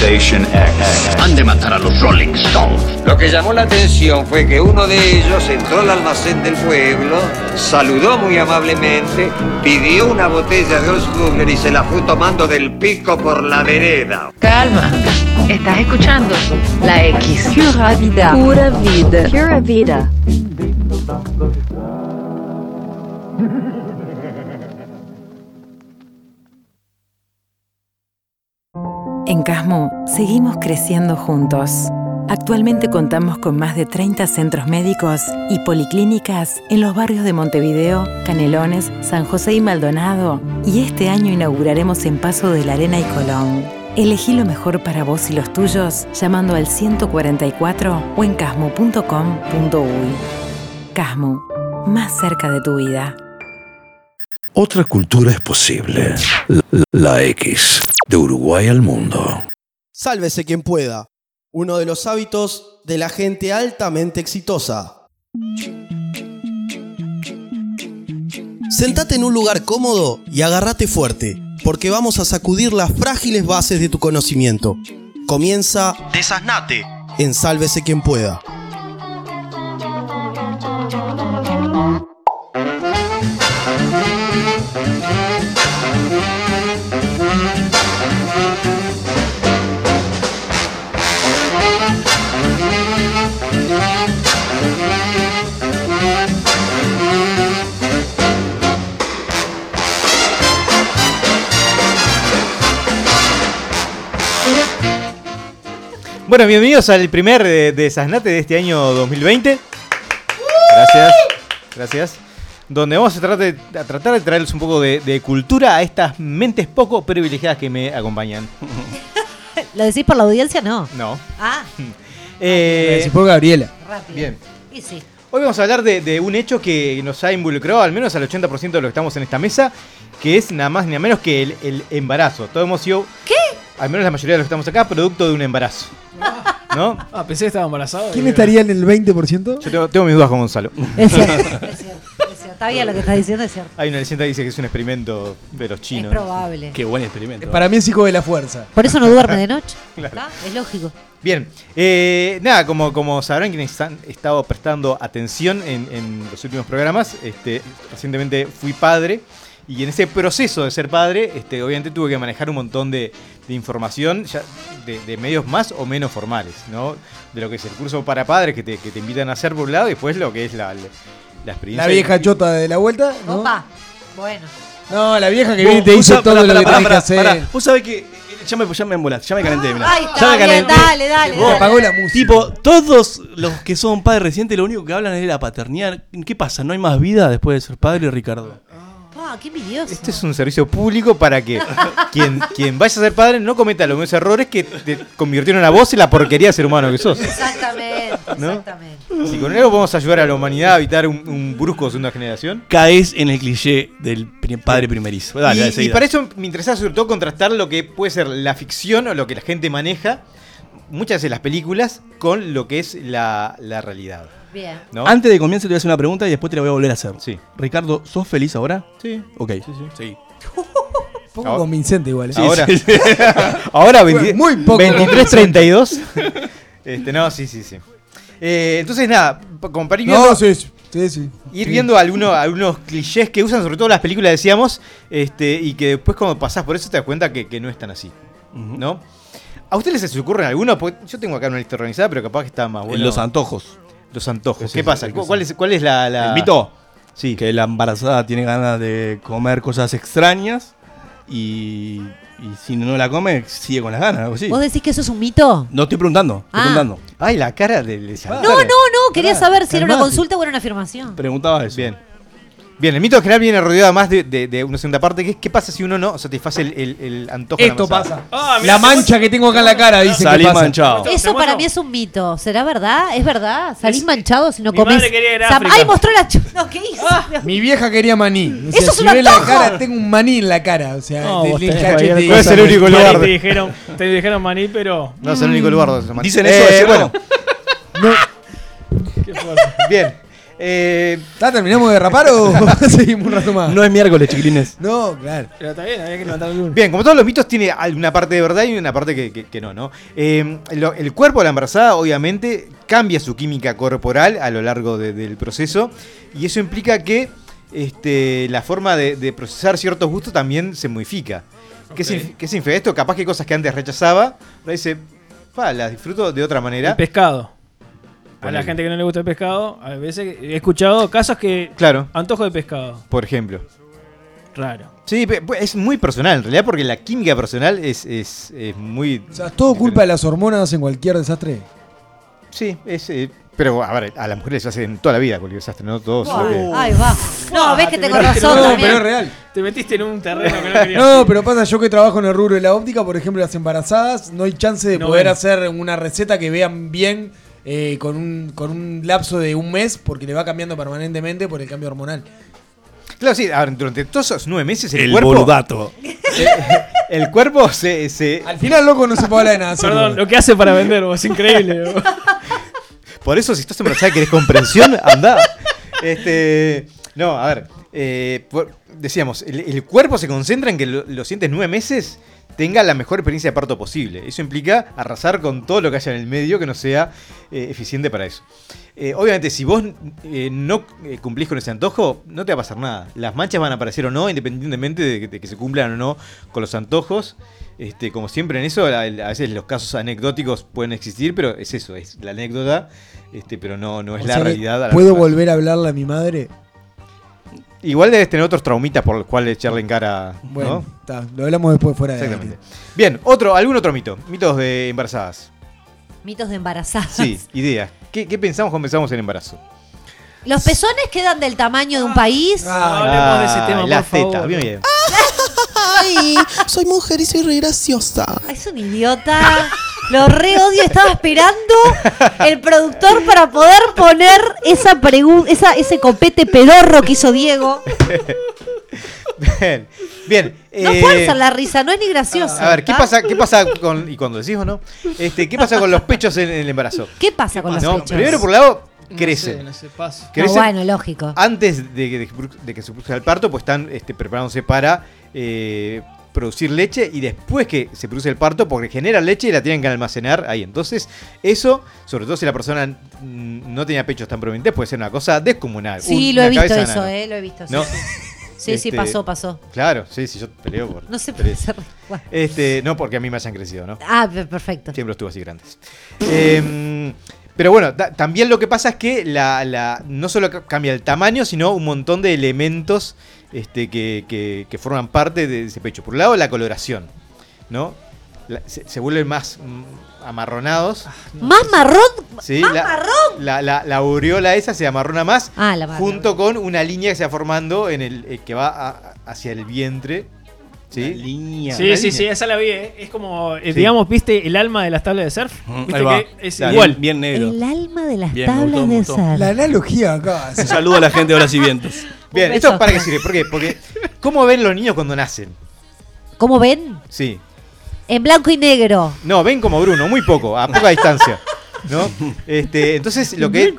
Station X. Han de matar a los Rolling Stones. Lo que llamó la atención fue que uno de ellos entró al almacén del pueblo, saludó muy amablemente, pidió una botella de Oldsmugler y se la fue tomando del pico por la vereda. Calma. Estás escuchando la X. Pura vida. Pura vida. Pura vida. En Casmo seguimos creciendo juntos. Actualmente contamos con más de 30 centros médicos y policlínicas en los barrios de Montevideo, Canelones, San José y Maldonado. Y este año inauguraremos en Paso de la Arena y Colón. Elegí lo mejor para vos y los tuyos llamando al 144 o en casmo.com.uy. Casmo, más cerca de tu vida. Otra cultura es posible. La, la X, de Uruguay al mundo. Sálvese quien pueda. Uno de los hábitos de la gente altamente exitosa. Sentate en un lugar cómodo y agárrate fuerte, porque vamos a sacudir las frágiles bases de tu conocimiento. Comienza Desasnate en Sálvese quien pueda. Bueno, bienvenidos al primer eh, Desasnate de este año 2020. Gracias, gracias. Donde vamos a tratar de, a tratar de traerles un poco de, de cultura a estas mentes poco privilegiadas que me acompañan. ¿Lo decís por la audiencia? No. No. Ah, Eh, Decís por Gabriela. rápido. bien. Y sí. Hoy vamos a hablar de, de un hecho que nos ha involucrado al menos al 80% de los que estamos en esta mesa, que es nada más ni nada menos que el, el embarazo. Todos hemos sido... ¿Qué? Al menos la mayoría de los que estamos acá, producto de un embarazo. ¿No? Ah, pensé que estaba embarazado. ¿Quién y- estaría en el 20%? Yo tengo, tengo mis dudas con Gonzalo. Es cierto, es cierto, es cierto. Está bien lo que estás diciendo, es cierto. Hay una leyenda que dice que es un experimento de los Es chinos. probable. Qué buen experimento. Para mí es hijo de la fuerza. Por eso no duerme de noche. Claro. ¿Está? Es lógico. Bien, eh, nada, como, como sabrán quienes han estado prestando atención en, en los últimos programas, este, recientemente fui padre y en ese proceso de ser padre, este, obviamente tuve que manejar un montón de, de información ya de, de medios más o menos formales, ¿no? De lo que es el curso para padres que te, que te invitan a hacer por un lado y después lo que es la, la, la experiencia. La vieja chota de la vuelta, ¿no? Opa. Bueno. No, la vieja que viene y te dice todo pará, lo que pará, tenés que hacer. pará. Vos sabés que. Ya me, ya me embolaste, ya me calenté, mirá. Ahí ya me bien, calenté. dale, dale, Vos dale. apagó la música. Tipo, todos los que son padres recientes lo único que hablan es de la paternidad. ¿Qué pasa? ¿No hay más vida después de ser padre, Ricardo? Ah, qué envidioso. Este es un servicio público para que quien, quien vaya a ser padre no cometa los mismos errores que te convirtieron a vos en la porquería de ser humano que sos. Exactamente, ¿No? exactamente. Si con eso podemos ayudar a la humanidad a evitar un, un brusco de segunda generación. Caes en el cliché del padre primerizo. Dale, y, dale, y para eso me interesa sobre todo contrastar lo que puede ser la ficción o lo que la gente maneja, muchas veces las películas, con lo que es la, la realidad. Bien. ¿no? Antes de comienzo te voy a hacer una pregunta y después te la voy a volver a hacer. Sí. Ricardo, ¿sos feliz ahora? Sí. Ok. Sí, sí. Sí. Poco Ahora- convincente igual. ¿eh? Sí, ahora, sí, sí. ahora Fue 20 muy poco 23-32. Este, no, sí, sí, sí. Eh, entonces, nada, como para ir viendo, No, sí, sí, sí. ir viendo algunos, algunos clichés que usan, sobre todo las películas, decíamos, este, y que después cuando pasás por eso te das cuenta que, que no es tan así. ¿No? ¿A ustedes les ocurren algunos? Porque yo tengo acá una lista organizada, pero capaz que está más bueno. Los antojos. Los antojos. Sí, ¿Qué sí, pasa? sí, ¿Cu- sí. ¿Cuál es, cuál es la, la- ¿El mito? Sí. Que la embarazada tiene ganas de comer cosas extrañas y, y si no la come, sigue con las ganas, algo así. ¿Vos decís que eso es un mito? No estoy preguntando, estoy Ah. preguntando. Ay, la cara del No, no, no. Quería saber si era una calmate. consulta o era una afirmación. Preguntaba eso. Bien. Bien, el mito en general viene rodeado además de, de- de una segunda parte, que es qué pasa si uno no satisface el, el- el antojo de la Esto pasa. Ah, mirá, la te mancha que tengo acá en la cara dice Salí que pasa. manchado. ¿Te Eso para mí es un mito. ¿Será verdad? ¿Es verdad? ¿Salís Es- manchado si no mi comes? madre quería ir a África. ¡Ay, mostró la... ch- No, ¿qué hizo? Dios Mi vieja quería maní. O sea, Eso es si un la cara, tengo un maní en la cara. O sea, No, es el único lugar Te dijeron, te dijeron maní, pero. No es el único lugar donde se. Dicen Eh, eso, ¿es cierto? bueno, No, Qué fuerte. bien. Eh, ¿Ya terminamos de rapar o seguimos un rato más? No es miércoles, chiquilines. No, claro. Pero está bien, había que levantar el lunes. bien, como todos los mitos, tiene una parte de verdad y una parte que, que- que no, ¿no? Eh, lo- el cuerpo de la embarazada, obviamente, cambia su química corporal a lo largo de- del proceso y eso implica que este, la forma de, de procesar ciertos gustos también se modifica. ¿Qué, Ok. significa, ¿Qué significa esto? Capaz que cosas que antes rechazaba, ahora dice, pa, las disfruto de otra manera. El pescado. A la gente que no le gusta el pescado, a veces he escuchado casos que. Claro, Antojo de pescado. por ejemplo. Raro. Sí, pe- es muy personal en realidad porque la química personal es, es, es muy... O sea, ¿es todo culpa de las hormonas en cualquier desastre? Sí, es... eh, pero a ver, a las mujeres se hace en toda la vida cualquier desastre, ¿no? Todos. Que- Ahí va. No, Ah, ves que te tengo razón No, también. pero es real. Te metiste en un terreno que no querías. No, pero pasa, yo que trabajo en el rubro de la óptica, por ejemplo, las embarazadas, no hay chance de No poder ven. hacer una receta que vean bien eh, con, un, con un lapso de un mes, porque le va cambiando permanentemente por el cambio hormonal. Claro, sí, a ver, durante todos esos nueve meses el, El cuerpo... boludato. El cuerpo se... se- Al final, loco, no se puede hablar de nada. Perdón, lo que hace para vender, vos, es increíble. vos. por eso si estás embarazada y querés comprensión, anda. Este... No, a ver. eh, por- decíamos, el, el cuerpo se concentra en que lo, los siguientes nueve meses tenga la mejor experiencia de parto posible. Eso implica arrasar con todo lo que haya en el medio que no sea eh, eficiente para eso. Eh, obviamente, si vos eh, no cumplís con ese antojo, no te va a pasar nada. Las manchas van a aparecer o no, independientemente de que, de que se cumplan o no con los antojos. Este, como siempre en eso, a, a veces los casos anecdóticos pueden existir, pero es eso, es la anécdota, este, pero no, no es O la sea realidad. ¿Puedo volver a hablarle a mi madre? Igual debes tener otros traumitas por los cuales echarle en cara. ¿no? Bueno, está, lo hablamos después fuera de Exactamente. Bien, otro, algún otro mito. Mitos de embarazadas. Mitos de embarazadas. Sí, ideas. ¿Qué, qué pensamos cuando pensamos en embarazo? ¿Los pezones quedan del tamaño de un país? No hablemos de ese tema, Ah, la por bien, bien. Ay, soy mujer y soy re graciosa. Ay, Es un idiota. Lo re odio. Estaba esperando el productor para poder poner esa pregunta, esa, ese copete pedorro que hizo Diego. Bien, bien. No eh, fuerza la risa, no es ni gracioso. A ver, ¿qué pasa, qué pasa con. Y cuando decís o no, este, ¿qué pasa con los pechos en, en el embarazo? ¿Qué pasa con los No, pechos? primero por un lado, No crecen. sé, no sé, paso. No, bueno, lógico. Antes de que, de que pro- de que se produzca el parto, pues están este, preparándose para eh, producir leche y después que se produce el parto, porque generan leche y la tienen que almacenar ahí. Entonces, eso, sobre todo si la persona no tenía pechos tan prominentes, puede ser una cosa descomunal. Sí, Un- lo he visto eso, eh, lo he visto. Sí, ¿No? sí. Sí, sí, Este, pasó, pasó. Claro, sí, sí, yo peleo por. No se por bueno. Este, no porque a mí me hayan crecido, ¿no? Ah, pe- perfecto. Siempre estuvo así grandes. Em, pero bueno, ta- también lo que pasa es que la, la- no solo ca- cambia el tamaño, sino un montón de elementos este, que, que- que forman parte de ese pecho. Por un lado, la coloración, ¿no? La- se, se vuelven más mm, amarronados. ¿Más marrón? Sí, ¿Más la, marrón? La, la- la aureola esa se amarrona más, Ah, la marrón. junto con una línea que se va formando en el eh, que va a- hacia el vientre. ¿Sí? línea. Sí, sí, sí, esa la vi. eh. Es como, eh, Sí. digamos, ¿viste el alma de las tablas de surf? ¿Viste ahí va. que es Claro, igual. Bien, bien negro. El alma de las Bien, tablas de gustó. sal. La analogía acá. Un saludo a la gente de Horas y Vientos. Bien, ¿esto para qué sirve? ¿Por qué? Porque, ¿cómo ven los niños cuando nacen? ¿Cómo ven? Sí. En blanco y negro. No, ven como Bruno, muy poco, a poca distancia. ¿No? Este, entonces lo que,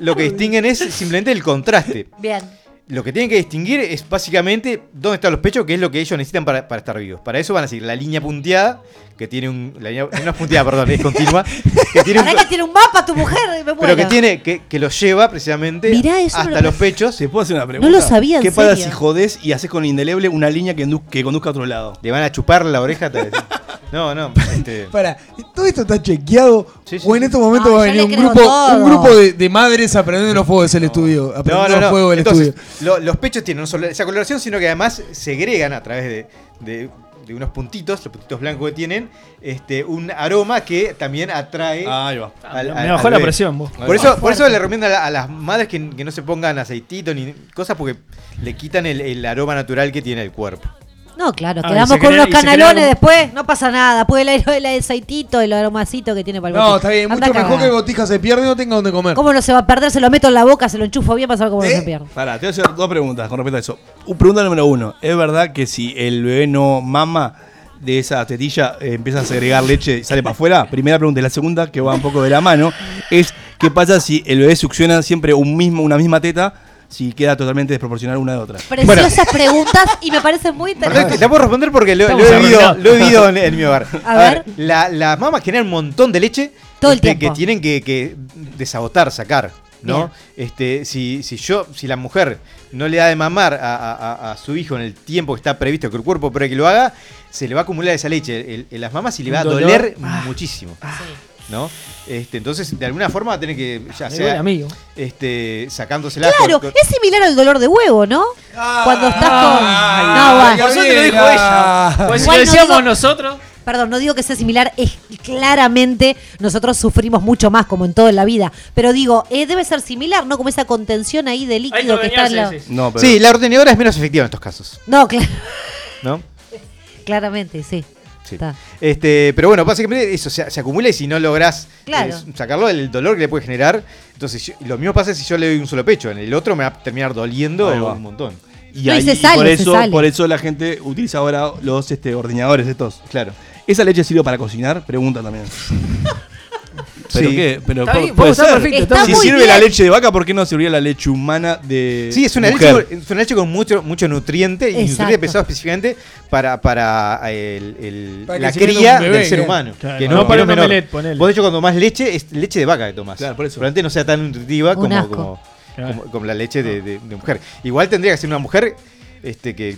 lo que distinguen es simplemente el contraste. Bien. Lo que tienen que distinguir es básicamente dónde están los pechos, que es lo que ellos necesitan para, para estar vivos. Para eso van a seguir la línea punteada, que tiene un. La línea, no es punteada, perdón, es continua. Que tiene un, ¿Para que tiene un mapa tu mujer? Me pero que tiene, que, que los lleva precisamente Mirá, eso no hasta lo- los pechos. ¿Se puede hacer una pregunta? No lo sabía, en ¿Qué pasa serio. si jodés y haces con indeleble una línea que, que conduzca a otro lado? Le van a chupar la oreja. tal vez. No, no. Este, Para, ¿todo esto está chequeado? Sí, sí, ¿O en estos momentos No, va a venir un grupo, todo. un grupo de, de madres aprendiendo los fuegos del estudio? No, Aprendiendo no, los fuegos del Entonces, estudio. lo- los pechos tienen no solo esa coloración, sino que además segregan a través de, de- de unos puntitos, los puntitos blancos que tienen, este, un aroma que también atrae. Ahí va. al- Me al- bajó al la bebé. presión, vos. Por eso, por eso le recomiendo a, la- a las madres que, que no se pongan aceitito ni cosas porque le quitan el, el aroma natural que tiene el cuerpo. No, claro, Ah, quedamos con crea- unos canalones después, no pasa nada. Puede el, el aceitito, el aromacito que tiene para el No, está bien, Anda mucho mejor que Botija se pierde y no tenga donde comer. ¿Cómo no se va a perder? Se lo meto en la boca, se lo enchufo bien para saber cómo no ¿Eh? se pierde. Pará, te voy a hacer dos preguntas con respecto a eso. Pregunta número uno. ¿Es verdad que si el bebé no mama de esa tetilla, eh, empieza a segregar leche y sale para afuera? Primera pregunta. Y la segunda, que va un poco de la mano, es ¿qué pasa si el bebé succiona siempre un mismo, una misma teta si queda totalmente desproporcional una de otra? Preciosas preguntas y me parecen muy Perdón, te interesantes. la puedo responder porque lo, he vivido, arruinados. lo he vivido en, en mi hogar. A ver. la- las mamas generan un montón de leche Todo el este, tiempo. que tienen que, que desabotar, sacar. ¿no? Bien. Este, si, si yo, si la mujer no le da de mamar a, a- a- a su hijo en el tiempo que está previsto que el cuerpo para que lo haga, se le va a acumular esa leche en, las mamas y le va a doler Ah. muchísimo. ¿No? Este, entonces, de alguna forma, tener que, ya Me sea a mí. este, sacándosela. Claro, con- con- es similar al dolor de huevo, ¿no? Cuando estás con. No, bueno. Por suerte lo dijo ella. Pues si Igual lo no decíamos digo- nosotros. Perdón, no digo que sea similar, es claramente nosotros sufrimos mucho más, como en todo en la vida. Pero digo, eh, debe ser similar, ¿no? Como esa contención ahí de líquido que está en la. sí, sí. No, pero Sí, la ordenadora es menos efectiva en estos casos. No, cla- ¿No? claramente, sí. Sí. Este, pero bueno, básicamente eso se, se acumula y si no lográs Claro. eh, sacarlo, el dolor que le puede generar. Entonces, yo- lo mismo pasa si yo le doy un solo pecho. En el otro me va a terminar doliendo un montón. Y, No, y ahí- se y sale, por se eso, sale. por eso la gente utiliza ahora los este, ordeñadores estos. Claro. ¿Esa leche sirve para cocinar? Pregunta también. ¿Pero Sí. qué? Pero Está pu- bien, puede está ser. perfecto, está si sirve bien. la leche de vaca, ¿por qué no serviría la leche humana de Sí, es una, mujer? leche, es una leche con mucho, mucho nutriente y Exacto. nutriente pesado específicamente para, para el- el- Para la cría bebé, del ser humano. Claro, que no no, para un omelette, ponele. Vos, de hecho, cuando más leche, es leche de vaca que tomás. Claro, por eso. Probablemente no sea tan nutritiva como, como, Claro. como- como la leche de, de- de mujer. Igual tendría que ser una mujer este, que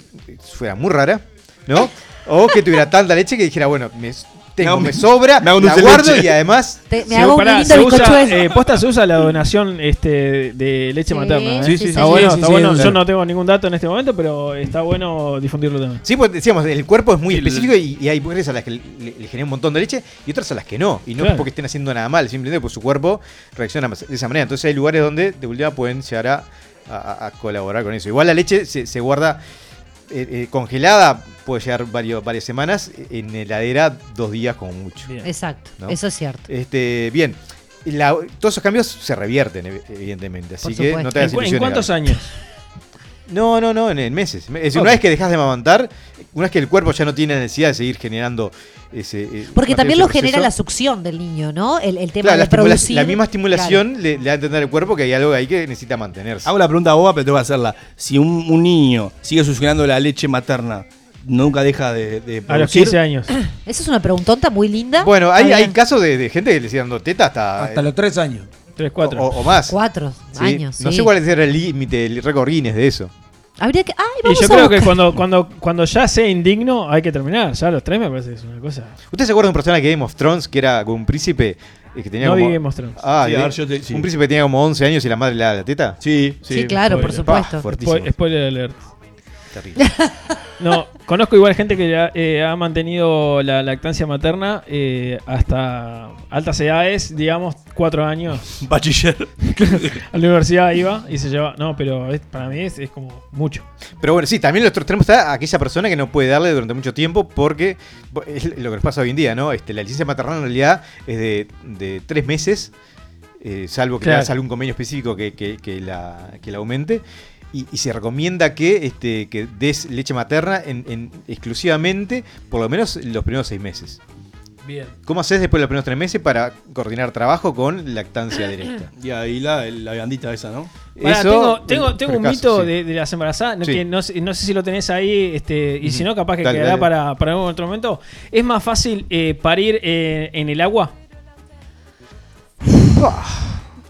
fuera muy rara, ¿no? O que tuviera tanta leche que dijera, bueno, me, tengo, Me sobra, me hago un la guardo leche. y además... Te- me Sí, hago pará, un lindo se usa, eh, posta se usa la donación este, de leche Sí, materna. ¿eh? sí, sí, Está sí. bueno, Sí, está sí, bueno. sí, Yo claro. no tengo ningún dato en este momento, pero está bueno difundirlo también. Sí, pues decíamos, el cuerpo es muy Sí, específico y, y hay mujeres a las que le, le- le genera un montón de leche y otras a las que no. Y no Claro. es porque estén haciendo nada mal, simplemente porque su cuerpo reacciona de esa manera. Entonces hay lugares donde de última pueden llegar a, a- a colaborar con eso. Igual la leche se, se guarda eh, eh, congelada, puede llegar varios, varias semanas, en heladera dos días como mucho. Bien. Exacto, ¿No? eso es cierto. Este, bien. La- todos esos cambios se revierten, ev- evidentemente. Así que no te ¿En, hagas cu- en ilusiones. cuántos años? No, no, no, en, en meses. Es decir, una vez que dejas de amamantar, una vez que el cuerpo ya no tiene necesidad de seguir generando ese. eh, Porque también lo genera la succión del niño, ¿no? El, el tema Claro, de la, producir. la misma estimulación le, le da a entender al cuerpo que hay algo ahí que necesita mantenerse. Hago la pregunta boba, pero tengo que hacerla. Si un, un niño sigue succionando la leche materna, nunca deja de, de A los producir? 15 años. Esa es una preguntonta muy linda. Bueno, hay, casos de, de gente que le sigue dando teta hasta. Hasta los tres años. 3, o, 4. o más. Cuatro Sí. años. No sí. sé cuál es el límite, el récord Guinness de eso. Habría que. Ay, Y vamos yo a creo que cuando, cuando, cuando ya sea indigno hay que terminar. Ya los 3 me parece que es una cosa. ¿Usted se acuerda de un personaje de Game of Thrones que era como un príncipe eh, que tenía No vi como. Game of Thrones. Ah, Sí, de- yo te- sí. un príncipe que tenía como 11 años y la madre le da la teta. Sí, Sí, claro, por supuesto. Ah, Spoiler alert. Terrible. No, conozco igual gente que ya, eh, ha mantenido la lactancia materna eh, hasta altas edades, digamos, 4 años. Bachiller. A la universidad iba y se llevaba. No, pero es- para mí es, es como mucho. Pero bueno, sí, también nosotros tenemos a aquella persona que no puede darle durante mucho tiempo porque bo- es lo que nos pasa hoy en día, ¿no? Este, la licencia maternal en realidad es de, de tres meses, eh, salvo que Claro. tengas algún convenio específico que, que- que la, que la aumente. Y, y se recomienda que, este, que des leche materna en, en- exclusivamente por lo menos los primeros seis meses. Bien. ¿Cómo haces después de los primeros tres meses para coordinar trabajo con lactancia directa? Y ahí la, la viandita esa, ¿no? Pará, Eso, tengo, tengo, tengo un mito sí. de, de las embarazadas, no, Sí. que no, sé, no sé si lo tenés ahí, este, y si no, capaz que Dale, quedará dale. para, para otro momento. ¿Es más fácil eh, parir eh, en el agua?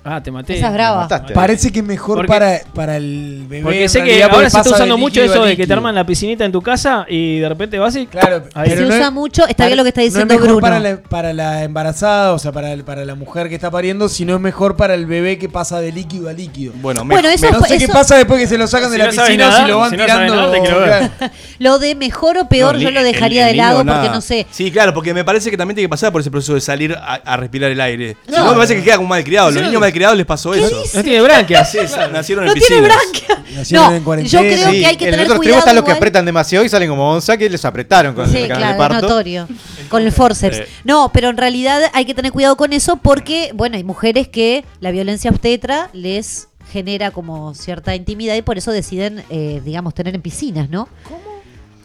Ah, te maté. Esa es brava. Me mataste. Parece que es mejor Porque- para, para el bebé. Porque en sé que realidad, ahora porque se está pasa usando mucho líquido eso de que te líquido. arman la piscinita en tu casa y de repente vas y. Claro, ahí. Se no usa es- mucho, está bien lo que está No es diciendo mejor Bruno. para la, para la embarazada, o sea, para, el- para la mujer que está pariendo, sino es mejor para el bebé que pasa de líquido a líquido. Bueno, Bueno, eso no sé qué eso- pasa después que se lo sacan Si de la no sabes piscina o si lo van si no sabes tirando. nadar, te quiero ver. claro. Lo de mejor o peor No, yo lo dejaría el- de lado niño, porque nada. no sé. Sí, claro, porque me parece que también tiene que pasar por ese proceso de salir a, a respirar el aire. Si No. no, me parece que queda como malcriado. Los niños malcriados les pasó eso. No tiene branquias. Sí, nacieron No en tiene piscinas. branquia. Nacieron No, en cuarentena. yo creo Sí, que hay que en tener el otro extremo están los que apretan demasiado y salen como onza que les apretaron con Sí, el canal claro, de parto. notorio. Con el forceps. Eh. No, pero en realidad hay que tener cuidado con eso porque, bueno, hay mujeres que la violencia obstetra les genera como cierta intimidad y por eso deciden, eh, digamos, tener en piscinas, ¿no?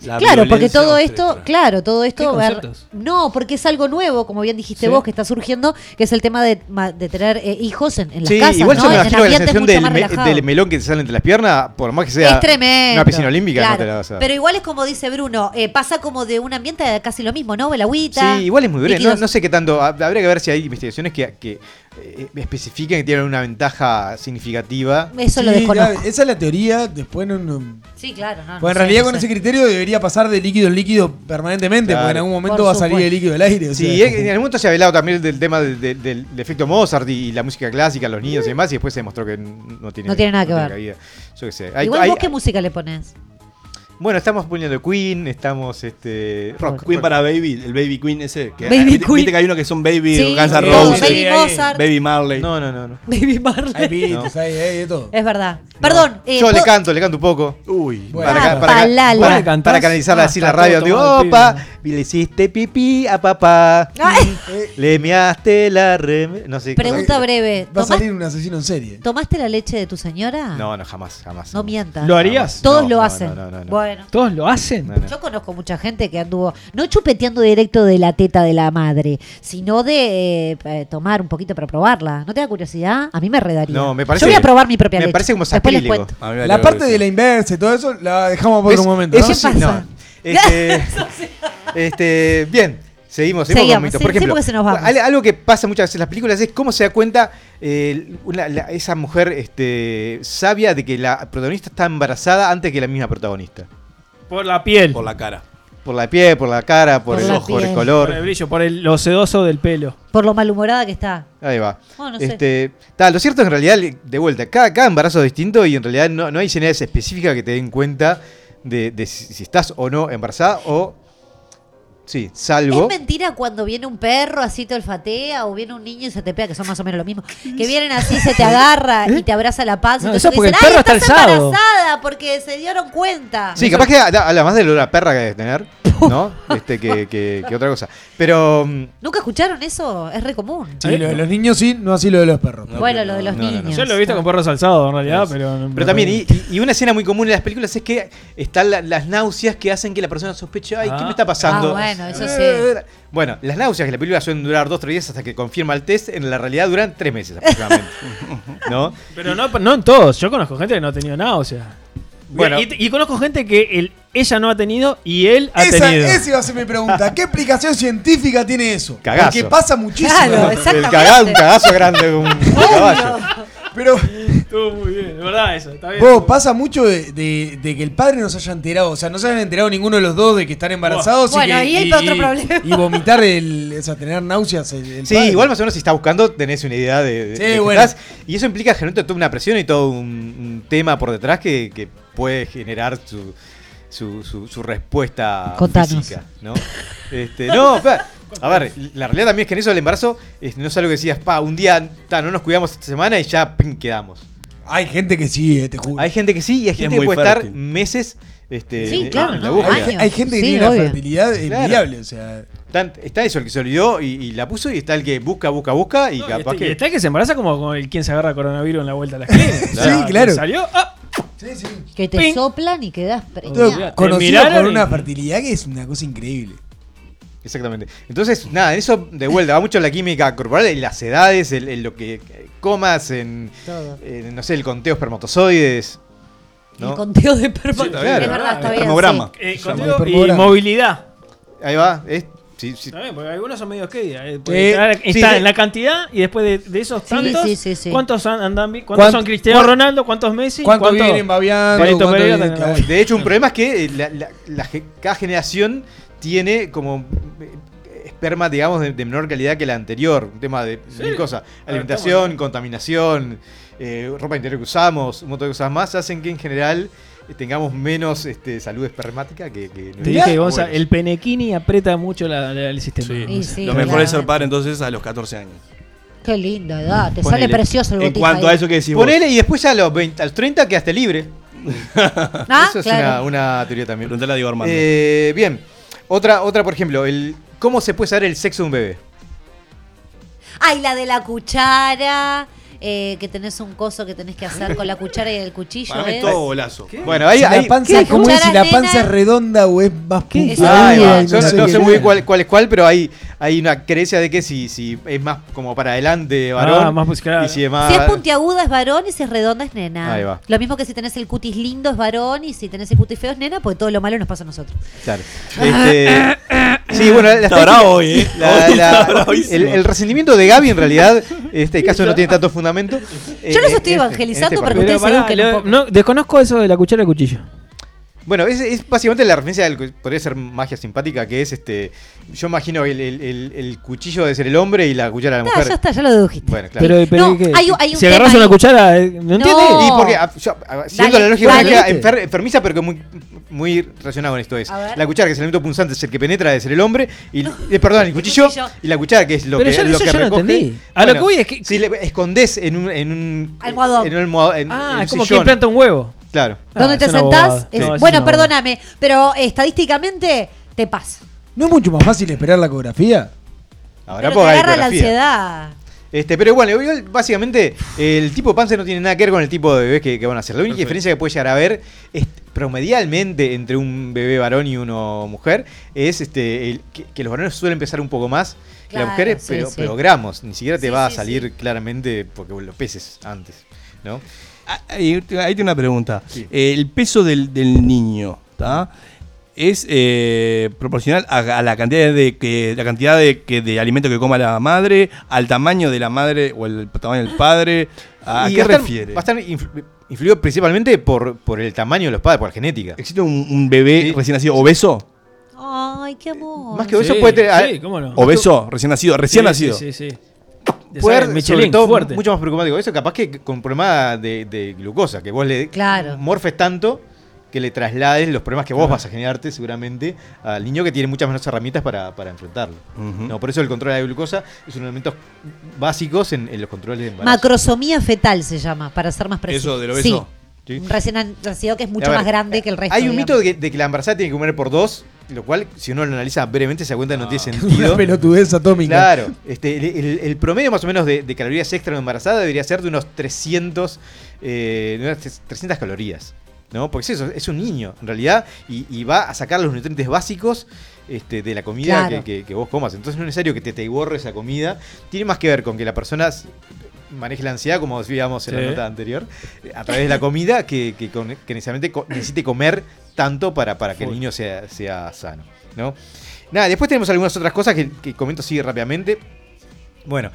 La claro, porque todo esto, claro, todo esto, ¿Qué ver- no, porque es algo nuevo, como bien dijiste Sí. vos, que está surgiendo, que es el tema de, tener eh, hijos en, en las Sí, casas, igual ¿no? yo me En imagino que la ambientes sensación mucho del, me- melón que te sale entre las piernas, por más que sea es tremendo. una piscina olímpica, Claro, no te la vas a. Pero igual es como dice Bruno, eh, pasa como de un ambiente casi lo mismo, ¿no? El agüita. Sí, igual es muy breve. No, líquidos. no sé qué tanto. hab- Habría que ver si hay investigaciones que, que, eh, especifiquen que tienen una ventaja significativa. Eso lo desconozco. esa es la teoría. Después no. no- Sí, claro. No, no Pues en realidad con ese criterio debería pasar de líquido en líquido permanentemente, Claro. porque en algún momento Por va a salir el líquido del aire. o Sí, sea, en en algún momento se ha hablado también del tema del, del- del efecto Mozart y, y la música clásica, los niños y demás, y después se demostró que no tiene, No tiene nada que ver. Yo qué sé. Hay- Igual hay- vos qué música le pones. Bueno, estamos poniendo Queen, estamos este rock. Queen para Baby, el Baby Queen ese. Que, Baby ¿viste, Queen. viste que hay uno que son Baby Sí, Guns N' sí, Roses, Baby Mozart. Baby Marley. No, no, no. no. Baby Marley. Hay beats, hay, hay de todo. Es verdad. Perdón. eh, Yo le ¿puedo- canto, le canto un poco. Uy, Bueno. Para, para, para, para canalizarla Ah, así la radio. Digo, opa, pibe. le hiciste pipí a papá. Ay, Le measte la rem... No sé. pregunta breve. Va a ¿Tomás- salir un asesino en serie. ¿Tomaste la leche de tu señora? No, no, jamás, jamás. No mientas. ¿Lo harías? Todos lo hacen. no, no, no, no. Bueno. ¿Todos lo hacen? No, no. Yo conozco mucha gente que anduvo, no chupeteando directo de la teta de la madre, sino de eh, eh, tomar un poquito para probarla. ¿No te da curiosidad? A mí me redaría. No, me parece- Yo voy a probar mi propia me leche. parece como Después les sacrílego. me La parte de la inversa y todo eso la dejamos para Es- otro momento. Eso ¿no? sí, pasa? no. Este, este, bien, seguimos, seguimos, con Seguimos, mitos. sí, Por ejemplo, porque se nos vamos. al- algo que pasa muchas veces en las películas es cómo se da cuenta eh, una- la- esa mujer este, sabia de que la protagonista está embarazada antes que la misma protagonista. Por la piel. Por la cara. Por la piel, por la cara, por, Por el la ojo, por el piel. Por color. el brillo, por el, lo sedoso del pelo. Por lo malhumorada que está. Ahí va. Oh, no sé. este, ta, lo cierto es que en realidad, de vuelta, cada, cada embarazo es distinto y en realidad no, no hay señales específicas que te den cuenta de, de si, si estás o no embarazada o... Sí, salvo... Es mentira cuando viene un perro así te olfatea o viene un niño y se te pega, que son más o menos lo mismo. Que vienen así, se te agarra y te abraza la panza. No, y eso porque dicen, el perro "Ay, está estás alzado". embarazada porque se dieron cuenta. Sí, capaz que además del olor a perra que debes tener. ¿no? Este, que, que- que otra cosa. Pero. mm, ¿Nunca escucharon eso? Es re común. Sí, lo de los niños sí, no así lo de los perros. Bueno, lo de los niños. Yo lo he visto con perros alzados en realidad, pero. Pero también, y, y- y una escena muy común en las películas es que están la- las náuseas que hacen que la persona sospeche, ay, ¿qué me está pasando? Ah, bueno, eso sí. Eh, Bueno, las náuseas que la película suelen durar dos o tres días hasta que confirma el test, en la realidad duran tres meses aproximadamente. ¿No? Pero no, no en todos. Yo conozco gente que no ha tenido náusea. Bueno. y, y conozco gente que el- ella no ha tenido y él ha Esa, tenido. esa iba a ser mi pregunta. ¿Qué explicación científica tiene eso? Cagazo. Porque pasa muchísimo. Claro, El exactamente. cagazo, un cagazo grande, un caballo. Pero Estuvo muy bien, de verdad eso. Está bien. vos, pasa mucho de, de- de que el padre no se haya enterado. O sea, no se hayan enterado ninguno de los dos de que están embarazados. Bueno, y, ahí que, hay otro problema. y vomitar, el, o sea, tener náuseas. El, el Sí, padre. igual más o menos si estás buscando tenés una idea de, de- Sí, de qué bueno. estás. Y eso implica generalmente toda una presión y todo un, un tema por detrás que, que puede generar su, su, su- su respuesta Contanos. física, ¿no? Este, no, a ver, la realidad también es que en eso del embarazo es- no es algo que decías, pa, un día ta, no nos cuidamos esta semana y ya pim, quedamos. Hay gente que sí, eh, te juro. Hay gente que sí y hay es gente que puede estar meses este, Sí, en- claro, en la ¿no? búsqueda. hay, años. hay gente que Sí, tiene obvio. una fertilidad Claro. envidiable. O sea, está eso, el que se olvidó y, y la puso y está el que busca, busca, busca y No, y capaz está, y que... está el que se embaraza como con el quien se agarra coronavirus en la vuelta a la esquina. Sí, claro. Salió, ah, sí, sí. Que te Ping. soplan y quedas preñado. conocido miraron con y- una fertilidad que es una cosa increíble. Exactamente. Entonces, nada, eso de vuelta, va mucho la química corporal las edades, el, el lo que comas, en, Todo. en, no sé, el conteo espermatozoides. ¿no? El conteo de perma- Sí, está bien. Es verdad, está bien. Espermograma. eh, Se llama conteo y movilidad. Ahí va. es- sí, sí. Está bien, porque algunos son medio que eh, Sí. porque Está, Sí, sí. en la cantidad y después de, de esos Sí, tantos, sí, sí, sí. ¿cuántos an- andan bien? ¿Cuántos ¿Cuánto- son Cristiano cuán- Ronaldo? ¿Cuántos Messi? ¿Cuánto ¿Cuántos- vienen babeando? Palito ¿Cuánto vienen- claro. De hecho, un problema es que la- la- la ge- cada generación tiene como eh, esperma, digamos, de, de menor calidad que la anterior. Un tema de mil cosas. Alimentación, contaminación, eh, ropa interior que usamos, un montón de cosas más, hacen que en general eh, tengamos menos este, salud espermática que... que Te dije, Gonza, el penequini aprieta mucho la- la- el sistema. Sí. Sí, Lo mejor es ser padre entonces a los 14 años. Qué linda edad. Te Ponele. sale precioso el En cuanto ahí. a eso que decís vos. Ponele y después ya a los, 20, a los 30 quedaste libre. Ah, Eso es claro. una, una teoría también. Preguntale a Diego Armando. Eh, bien, otra, otra por ejemplo, el ¿cómo se puede saber el sexo de un bebé? Ay, la de la cuchara. Eh, que tenés un coso que tenés que hacer con la cuchara y el cuchillo. Para mí ¿eh? es todo golazo. Bueno, ahí, Si ahí- la panza, ¿Qué? ¿cómo es? Si la panza es redonda o es más Yo no, sé no qué sé muy bien cuál, cuál es cuál, pero hay, hay una creencia de que si, si es más como para adelante varón Ah, más muscular. y si es más... Si es puntiaguda es varón y si es redonda es nena. Ahí va. Lo mismo que si tenés el cutis lindo es varón y si tenés el cutis feo es nena, porque todo lo malo nos pasa a nosotros. Claro. Este, sí, bueno, la Está bravo hoy, ¿eh? la- Hoy la- está el, el resentimiento de Gaby en realidad, en este caso no tiene tanto fundamento. Yo los Eh, estoy en este- evangelizando este para que ustedes se eduquen no, desconozco eso de la cuchara y el cuchillo. Bueno, es, es básicamente la referencia del que podría ser magia simpática, que es este. Yo imagino el, el- el- el cuchillo de ser el hombre y la cuchara de la Ah, mujer. ya está, ya lo dedujiste. Bueno, claro. Pero, pero No, ¿qué? hay un- hay un si agarras una cuchara, eh, ¿no entiendes? No. Y porque, ah, yo, ah, Dale, la lógica dale. de enfer- enfermiza, pero que muy, muy relacionado con esto es. La cuchara, que es el elemento punzante, es el que penetra, es ser el hombre. Y, eh, perdón, el cuchillo, cuchillo. Y la cuchara, que es lo Pero que, yo- lo eso que yo no entendí. A lo que voy es que- Si le escondes en un. En un Almohadón. En un almohadón. en- en Ah, un es como sillón. que planta un huevo. Claro. ¿Dónde Ah, te es una sentás? Es- No, bueno, perdóname, pero estadísticamente te pasa. ¿No es mucho más fácil esperar la ecografía? Ahora Pero te agarra la ansiedad. Este, pero bueno, igual, básicamente el tipo de panza no tiene nada que ver con el tipo de bebés que, que van a ser. La única diferencia que puede llegar a haber es promedialmente entre un bebé varón y uno mujer es este el- que, que los varones suelen pesar un poco más que las mujeres, sí, pero, sí. pero gramos. Ni siquiera te Sí, va a sí, salir claramente porque lo peses antes. ¿no? Ah, Ahí, ahí tengo una pregunta. Sí. Eh, el peso del, del niño, ¿tá? ¿Es eh, proporcional a, a la cantidad de que la cantidad de, que, de alimento que coma la madre, al tamaño de la madre o el tamaño del padre? ¿A Y qué va a estar- refiere? Va a estar influ- influido principalmente por, por el tamaño de los padres, por la genética. ¿Existe un, un bebé Sí. recién nacido obeso? Ay, qué amor. Más que eso Sí, puede tener. sí, cómo no. ¿Obeso? Recién nacido, recién Sí, nacido. Sí, sí, De Michelin, sobre todo, fuerte. mucho más preocupante eso, capaz que con problema de, de glucosa, que vos le Claro. morfes tanto que le traslades los problemas que vos vas a generarte seguramente al niño que tiene muchas menos herramientas para, para enfrentarlo. No, por eso el control de la glucosa es uno de los elementos básicos en, en los controles de embarazo. Macrosomía fetal se llama, para ser más preciso. ¿Eso del obeso? Sí. Sí. Un recién nacido que es mucho ver, más grande que el resto. Hay un digamos. mito de que, de que la embarazada tiene que comer por dos Lo cual, si uno lo analiza brevemente, se da cuenta que no, tiene Una sentido. pelotudez atómica. Claro, este, el, el- el promedio más o menos de, de calorías extra en embarazada debería ser de unos 300, eh, de unas 300 calorías. ¿no? Porque es eso, es un niño, en realidad, y, y va a sacar los nutrientes básicos este, de la comida Claro. que, que- que vos comas. Entonces no es necesario que te, te borre esa comida. Tiene más que ver con que la persona maneje la ansiedad, como decíamos en la nota anterior, eh, a través de la comida, que, que que necesariamente necesite comer tanto para, para que el niño sea, sea sano. ¿no? Nada, después tenemos algunas otras cosas que, que comento así rápidamente. Bueno,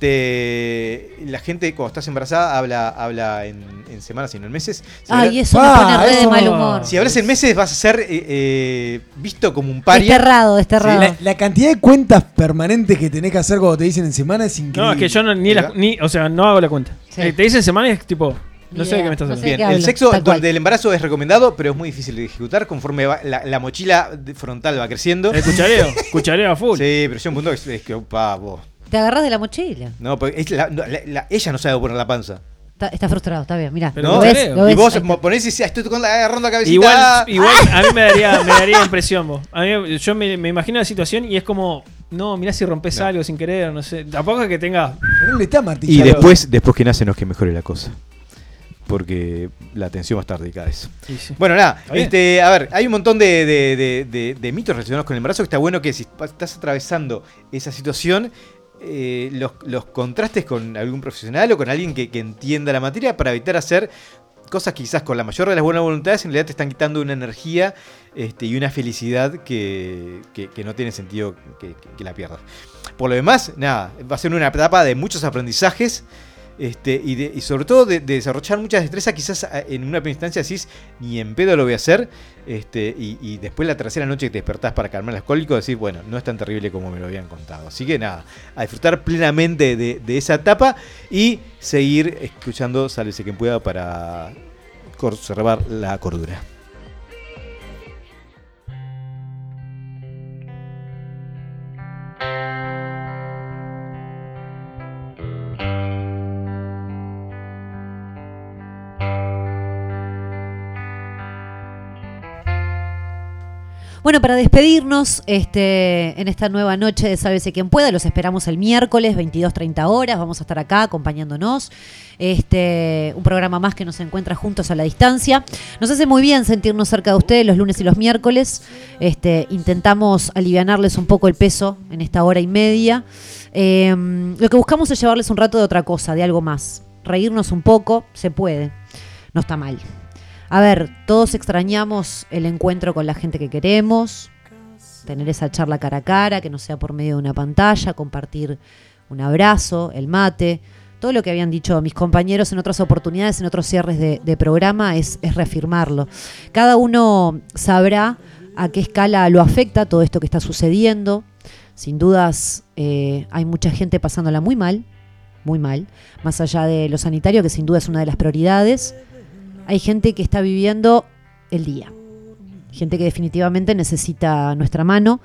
este la gente cuando estás embarazada habla, habla en, en semanas y no en meses. Si Ay, eso me pone re de mal humor. Si hablas en meses vas a ser eh, eh, visto como un paria. Desterrado, desterrado. La, la cantidad de cuentas permanentes que tenés que hacer cuando te dicen en semana es increíble. No, es que yo no, ni, la- ni o sea, no hago la cuenta. Eh, te dicen semana y es tipo, no sé de qué me estás hablando. Bien, el sexo durante el embarazo es recomendado, pero es muy difícil de ejecutar conforme va- la, la mochila frontal va creciendo. El cuchareo, cuchareo a full. Sí, pero llega un punto que es, es que, opa, vos. Te agarras de la mochila. No, porque es la- no, la- la- ella no sabe poner la panza. Está, está frustrado, está bien, mira. ¿no? ¿Lo ves? ¿Lo y ves? vos Ahí está. ponés y decís, "Ah, estoy tocando, agarrando la cabecita. Igual, igual a mí me daría, me daría impresión vos. A mí, yo me, me imagino la situación y es como, no, mirá si rompes algo sin querer, no sé. Tampoco es que tenga. No le está Y martillando. después, después que nace no es que mejore la cosa. Porque la atención va a estar dedicada a eso. Sí, sí. Bueno, nada, Está bien. este, a ver, hay un montón de, de- de- de- de mitos relacionados con el embarazo que está bueno que si pa- estás atravesando esa situación, eh, los, contrastes con algún profesional o con alguien que, entienda la materia para evitar hacer cosas que quizás con la mayor de las buenas voluntades en realidad te están quitando una energía este, y una felicidad que, que- no tiene sentido que- que la pierdas. Por lo demás, nada, va a ser una etapa de muchos aprendizajes. Este, y, y sobre todo de, de desarrollar muchas destrezas, quizás a- en una instancia decís, ni en pedo lo voy a hacer, este, y, después la tercera noche que te despertás para calmar el alcohólico, decís, bueno, no es tan terrible como me lo habían contado. Así que nada, a disfrutar plenamente de, de esa etapa y seguir escuchando Sálvese quien pueda para conservar la cordura. Para despedirnos este, en esta nueva noche de Sálvese quien pueda, los esperamos el miércoles 22.30 horas. Vamos a estar acá acompañándonos. Este, un programa más que nos encuentra juntos a la distancia. Nos hace muy bien sentirnos cerca de ustedes los lunes y los miércoles. Este, intentamos alivianarles un poco el peso en esta hora y media. Eh, lo que buscamos es llevarles un rato de otra cosa, de algo más. Reírnos un poco, se puede. No está mal. A ver, todos extrañamos el encuentro con la gente que queremos, tener esa charla cara a cara, que no sea por medio de una pantalla, compartir un abrazo, el mate. Todo lo que habían dicho mis compañeros en otras oportunidades, en otros cierres de, programa, es, es reafirmarlo. Cada uno sabrá a qué escala lo afecta todo esto que está sucediendo. Sin dudas, eh, hay mucha gente pasándola muy mal, muy mal, más allá de lo sanitario, que sin duda es una de las prioridades hay gente que está viviendo el día. Gente que definitivamente necesita nuestra mano,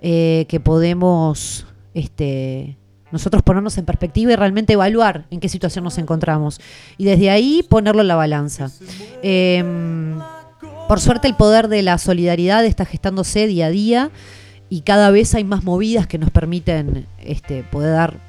eh, que podemos este, nosotros ponernos en perspectiva y realmente evaluar en qué situación nos encontramos. Y desde ahí ponerlo en la balanza. Em, por suerte el poder de la solidaridad está gestándose día a día y cada vez hay más movidas que nos permiten este, poder dar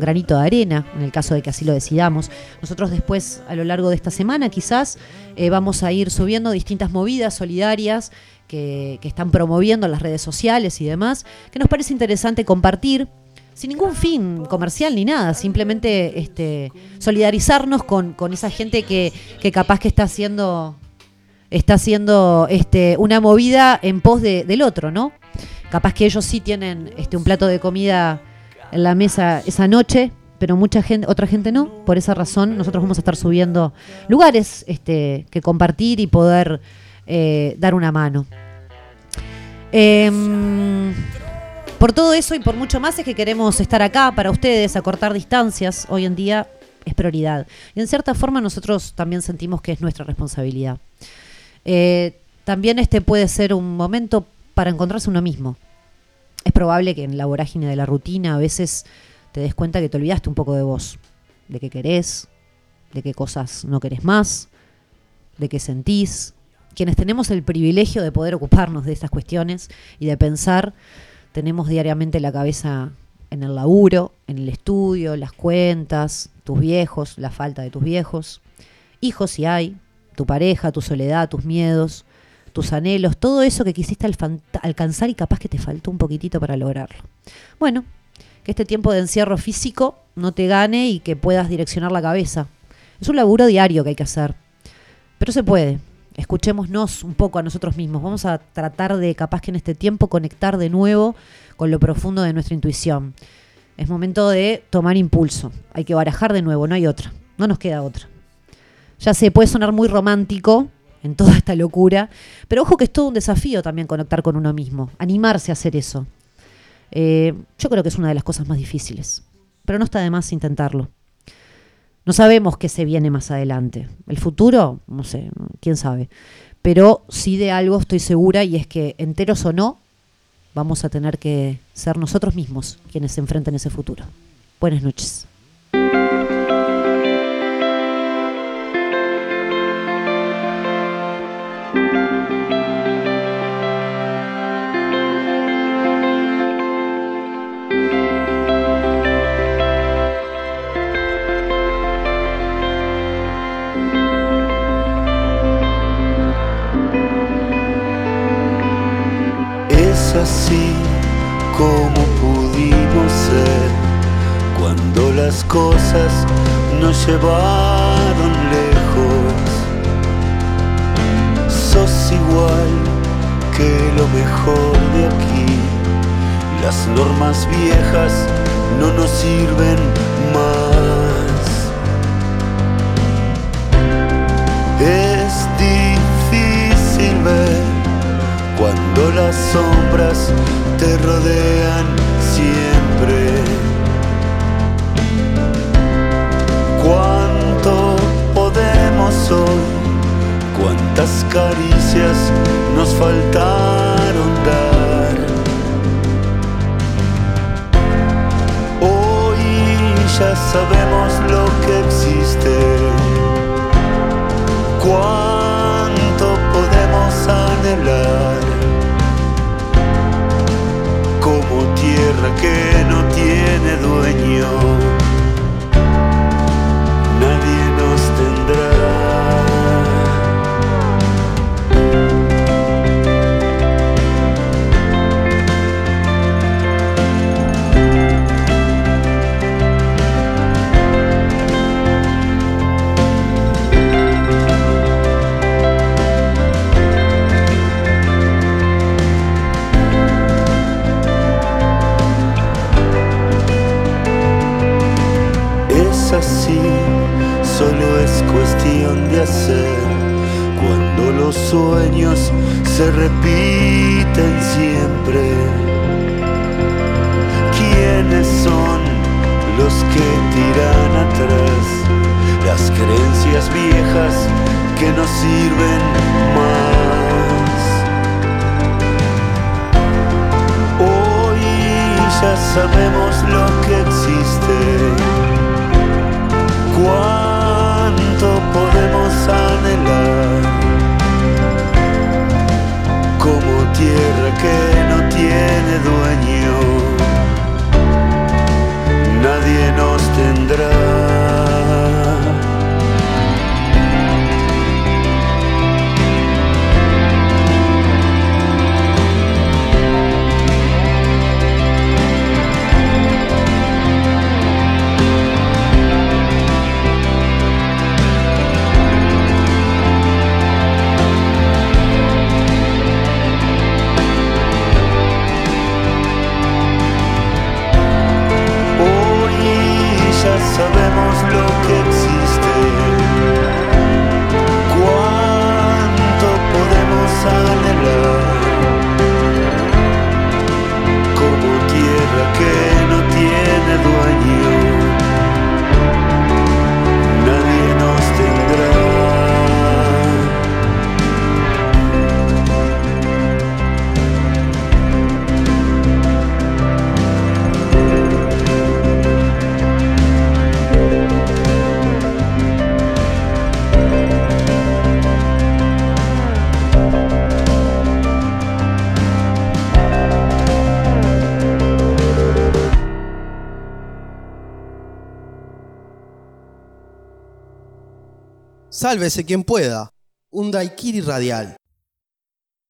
granito de arena, en el caso de que así lo decidamos. Nosotros después, a lo largo de esta semana, quizás eh, vamos a ir subiendo distintas movidas solidarias que, están promoviendo en las redes sociales y demás, que nos parece interesante compartir sin ningún fin comercial ni nada, simplemente este, solidarizarnos con, con esa gente que, que capaz que está haciendo está haciendo este, una movida en pos de- del otro, ¿no? Capaz que ellos sí tienen este, un plato de comida en la mesa esa noche, pero mucha gente, otra gente no. Por esa razón, nosotros vamos a estar subiendo lugares este, que compartir y poder eh, dar una mano. Em, por todo eso y por mucho más es que queremos estar acá para ustedes, acortar distancias. Hoy en día es prioridad. Y en cierta forma nosotros también sentimos que es nuestra responsabilidad. Eh, también este puede ser un momento para encontrarse uno mismo. Es probable que en la vorágine de la rutina a veces te des cuenta que te olvidaste un poco de vos, de qué querés, de qué cosas no querés más, de qué sentís, quienes tenemos el privilegio de poder ocuparnos de estas cuestiones y de pensar, tenemos diariamente la cabeza en el laburo, en el estudio, las cuentas, tus viejos, la falta de tus viejos, hijos si hay, tu pareja, tu soledad, tus miedos, tus anhelos, todo eso que quisiste alcanzar y capaz que te faltó un poquitito para lograrlo. Bueno, que este tiempo de encierro físico no te gane y que puedas direccionar la cabeza. Es un laburo diario que hay que hacer, pero se puede. Escuchémonos un poco a nosotros mismos. Vamos a tratar de, capaz que en este tiempo, conectar de nuevo con lo profundo de nuestra intuición. Es momento de tomar impulso. Hay que barajar de nuevo, no hay otra. No nos queda otra. Ya sé, puede sonar muy romántico en toda esta locura, pero ojo que es todo un desafío también conectar con uno mismo, animarse a hacer eso. Eh, yo creo que es una de las cosas más difíciles, pero no está de más intentarlo. No sabemos qué se viene más adelante. El futuro, no sé, quién sabe. Pero sí de algo estoy segura y es que enteros o no, vamos a tener que ser nosotros mismos quienes se enfrenten ese futuro. Buenas noches. Cosas nos llevaron lejos. Sos igual que lo mejor de aquí. Las normas viejas no nos sirven más. Es difícil ver cuando las sombras te rodean siempre. ¿Cuántas caricias nos faltaron dar? Hoy ya sabemos lo que existe. ¿Cuánto podemos anhelar? Como tierra que no tiene dueño, hacer. Cuando los sueños se repiten siempre. ¿Quiénes son los que tiran atrás? Las creencias viejas que no sirven más. Hoy ya sabemos lo que existe. ¿Cuánto podemos anhelar? Como tierra que no tiene dueño, nadie nos tendrá. que no tiene dueño. Sálvese quien pueda. Un daiquiri radial.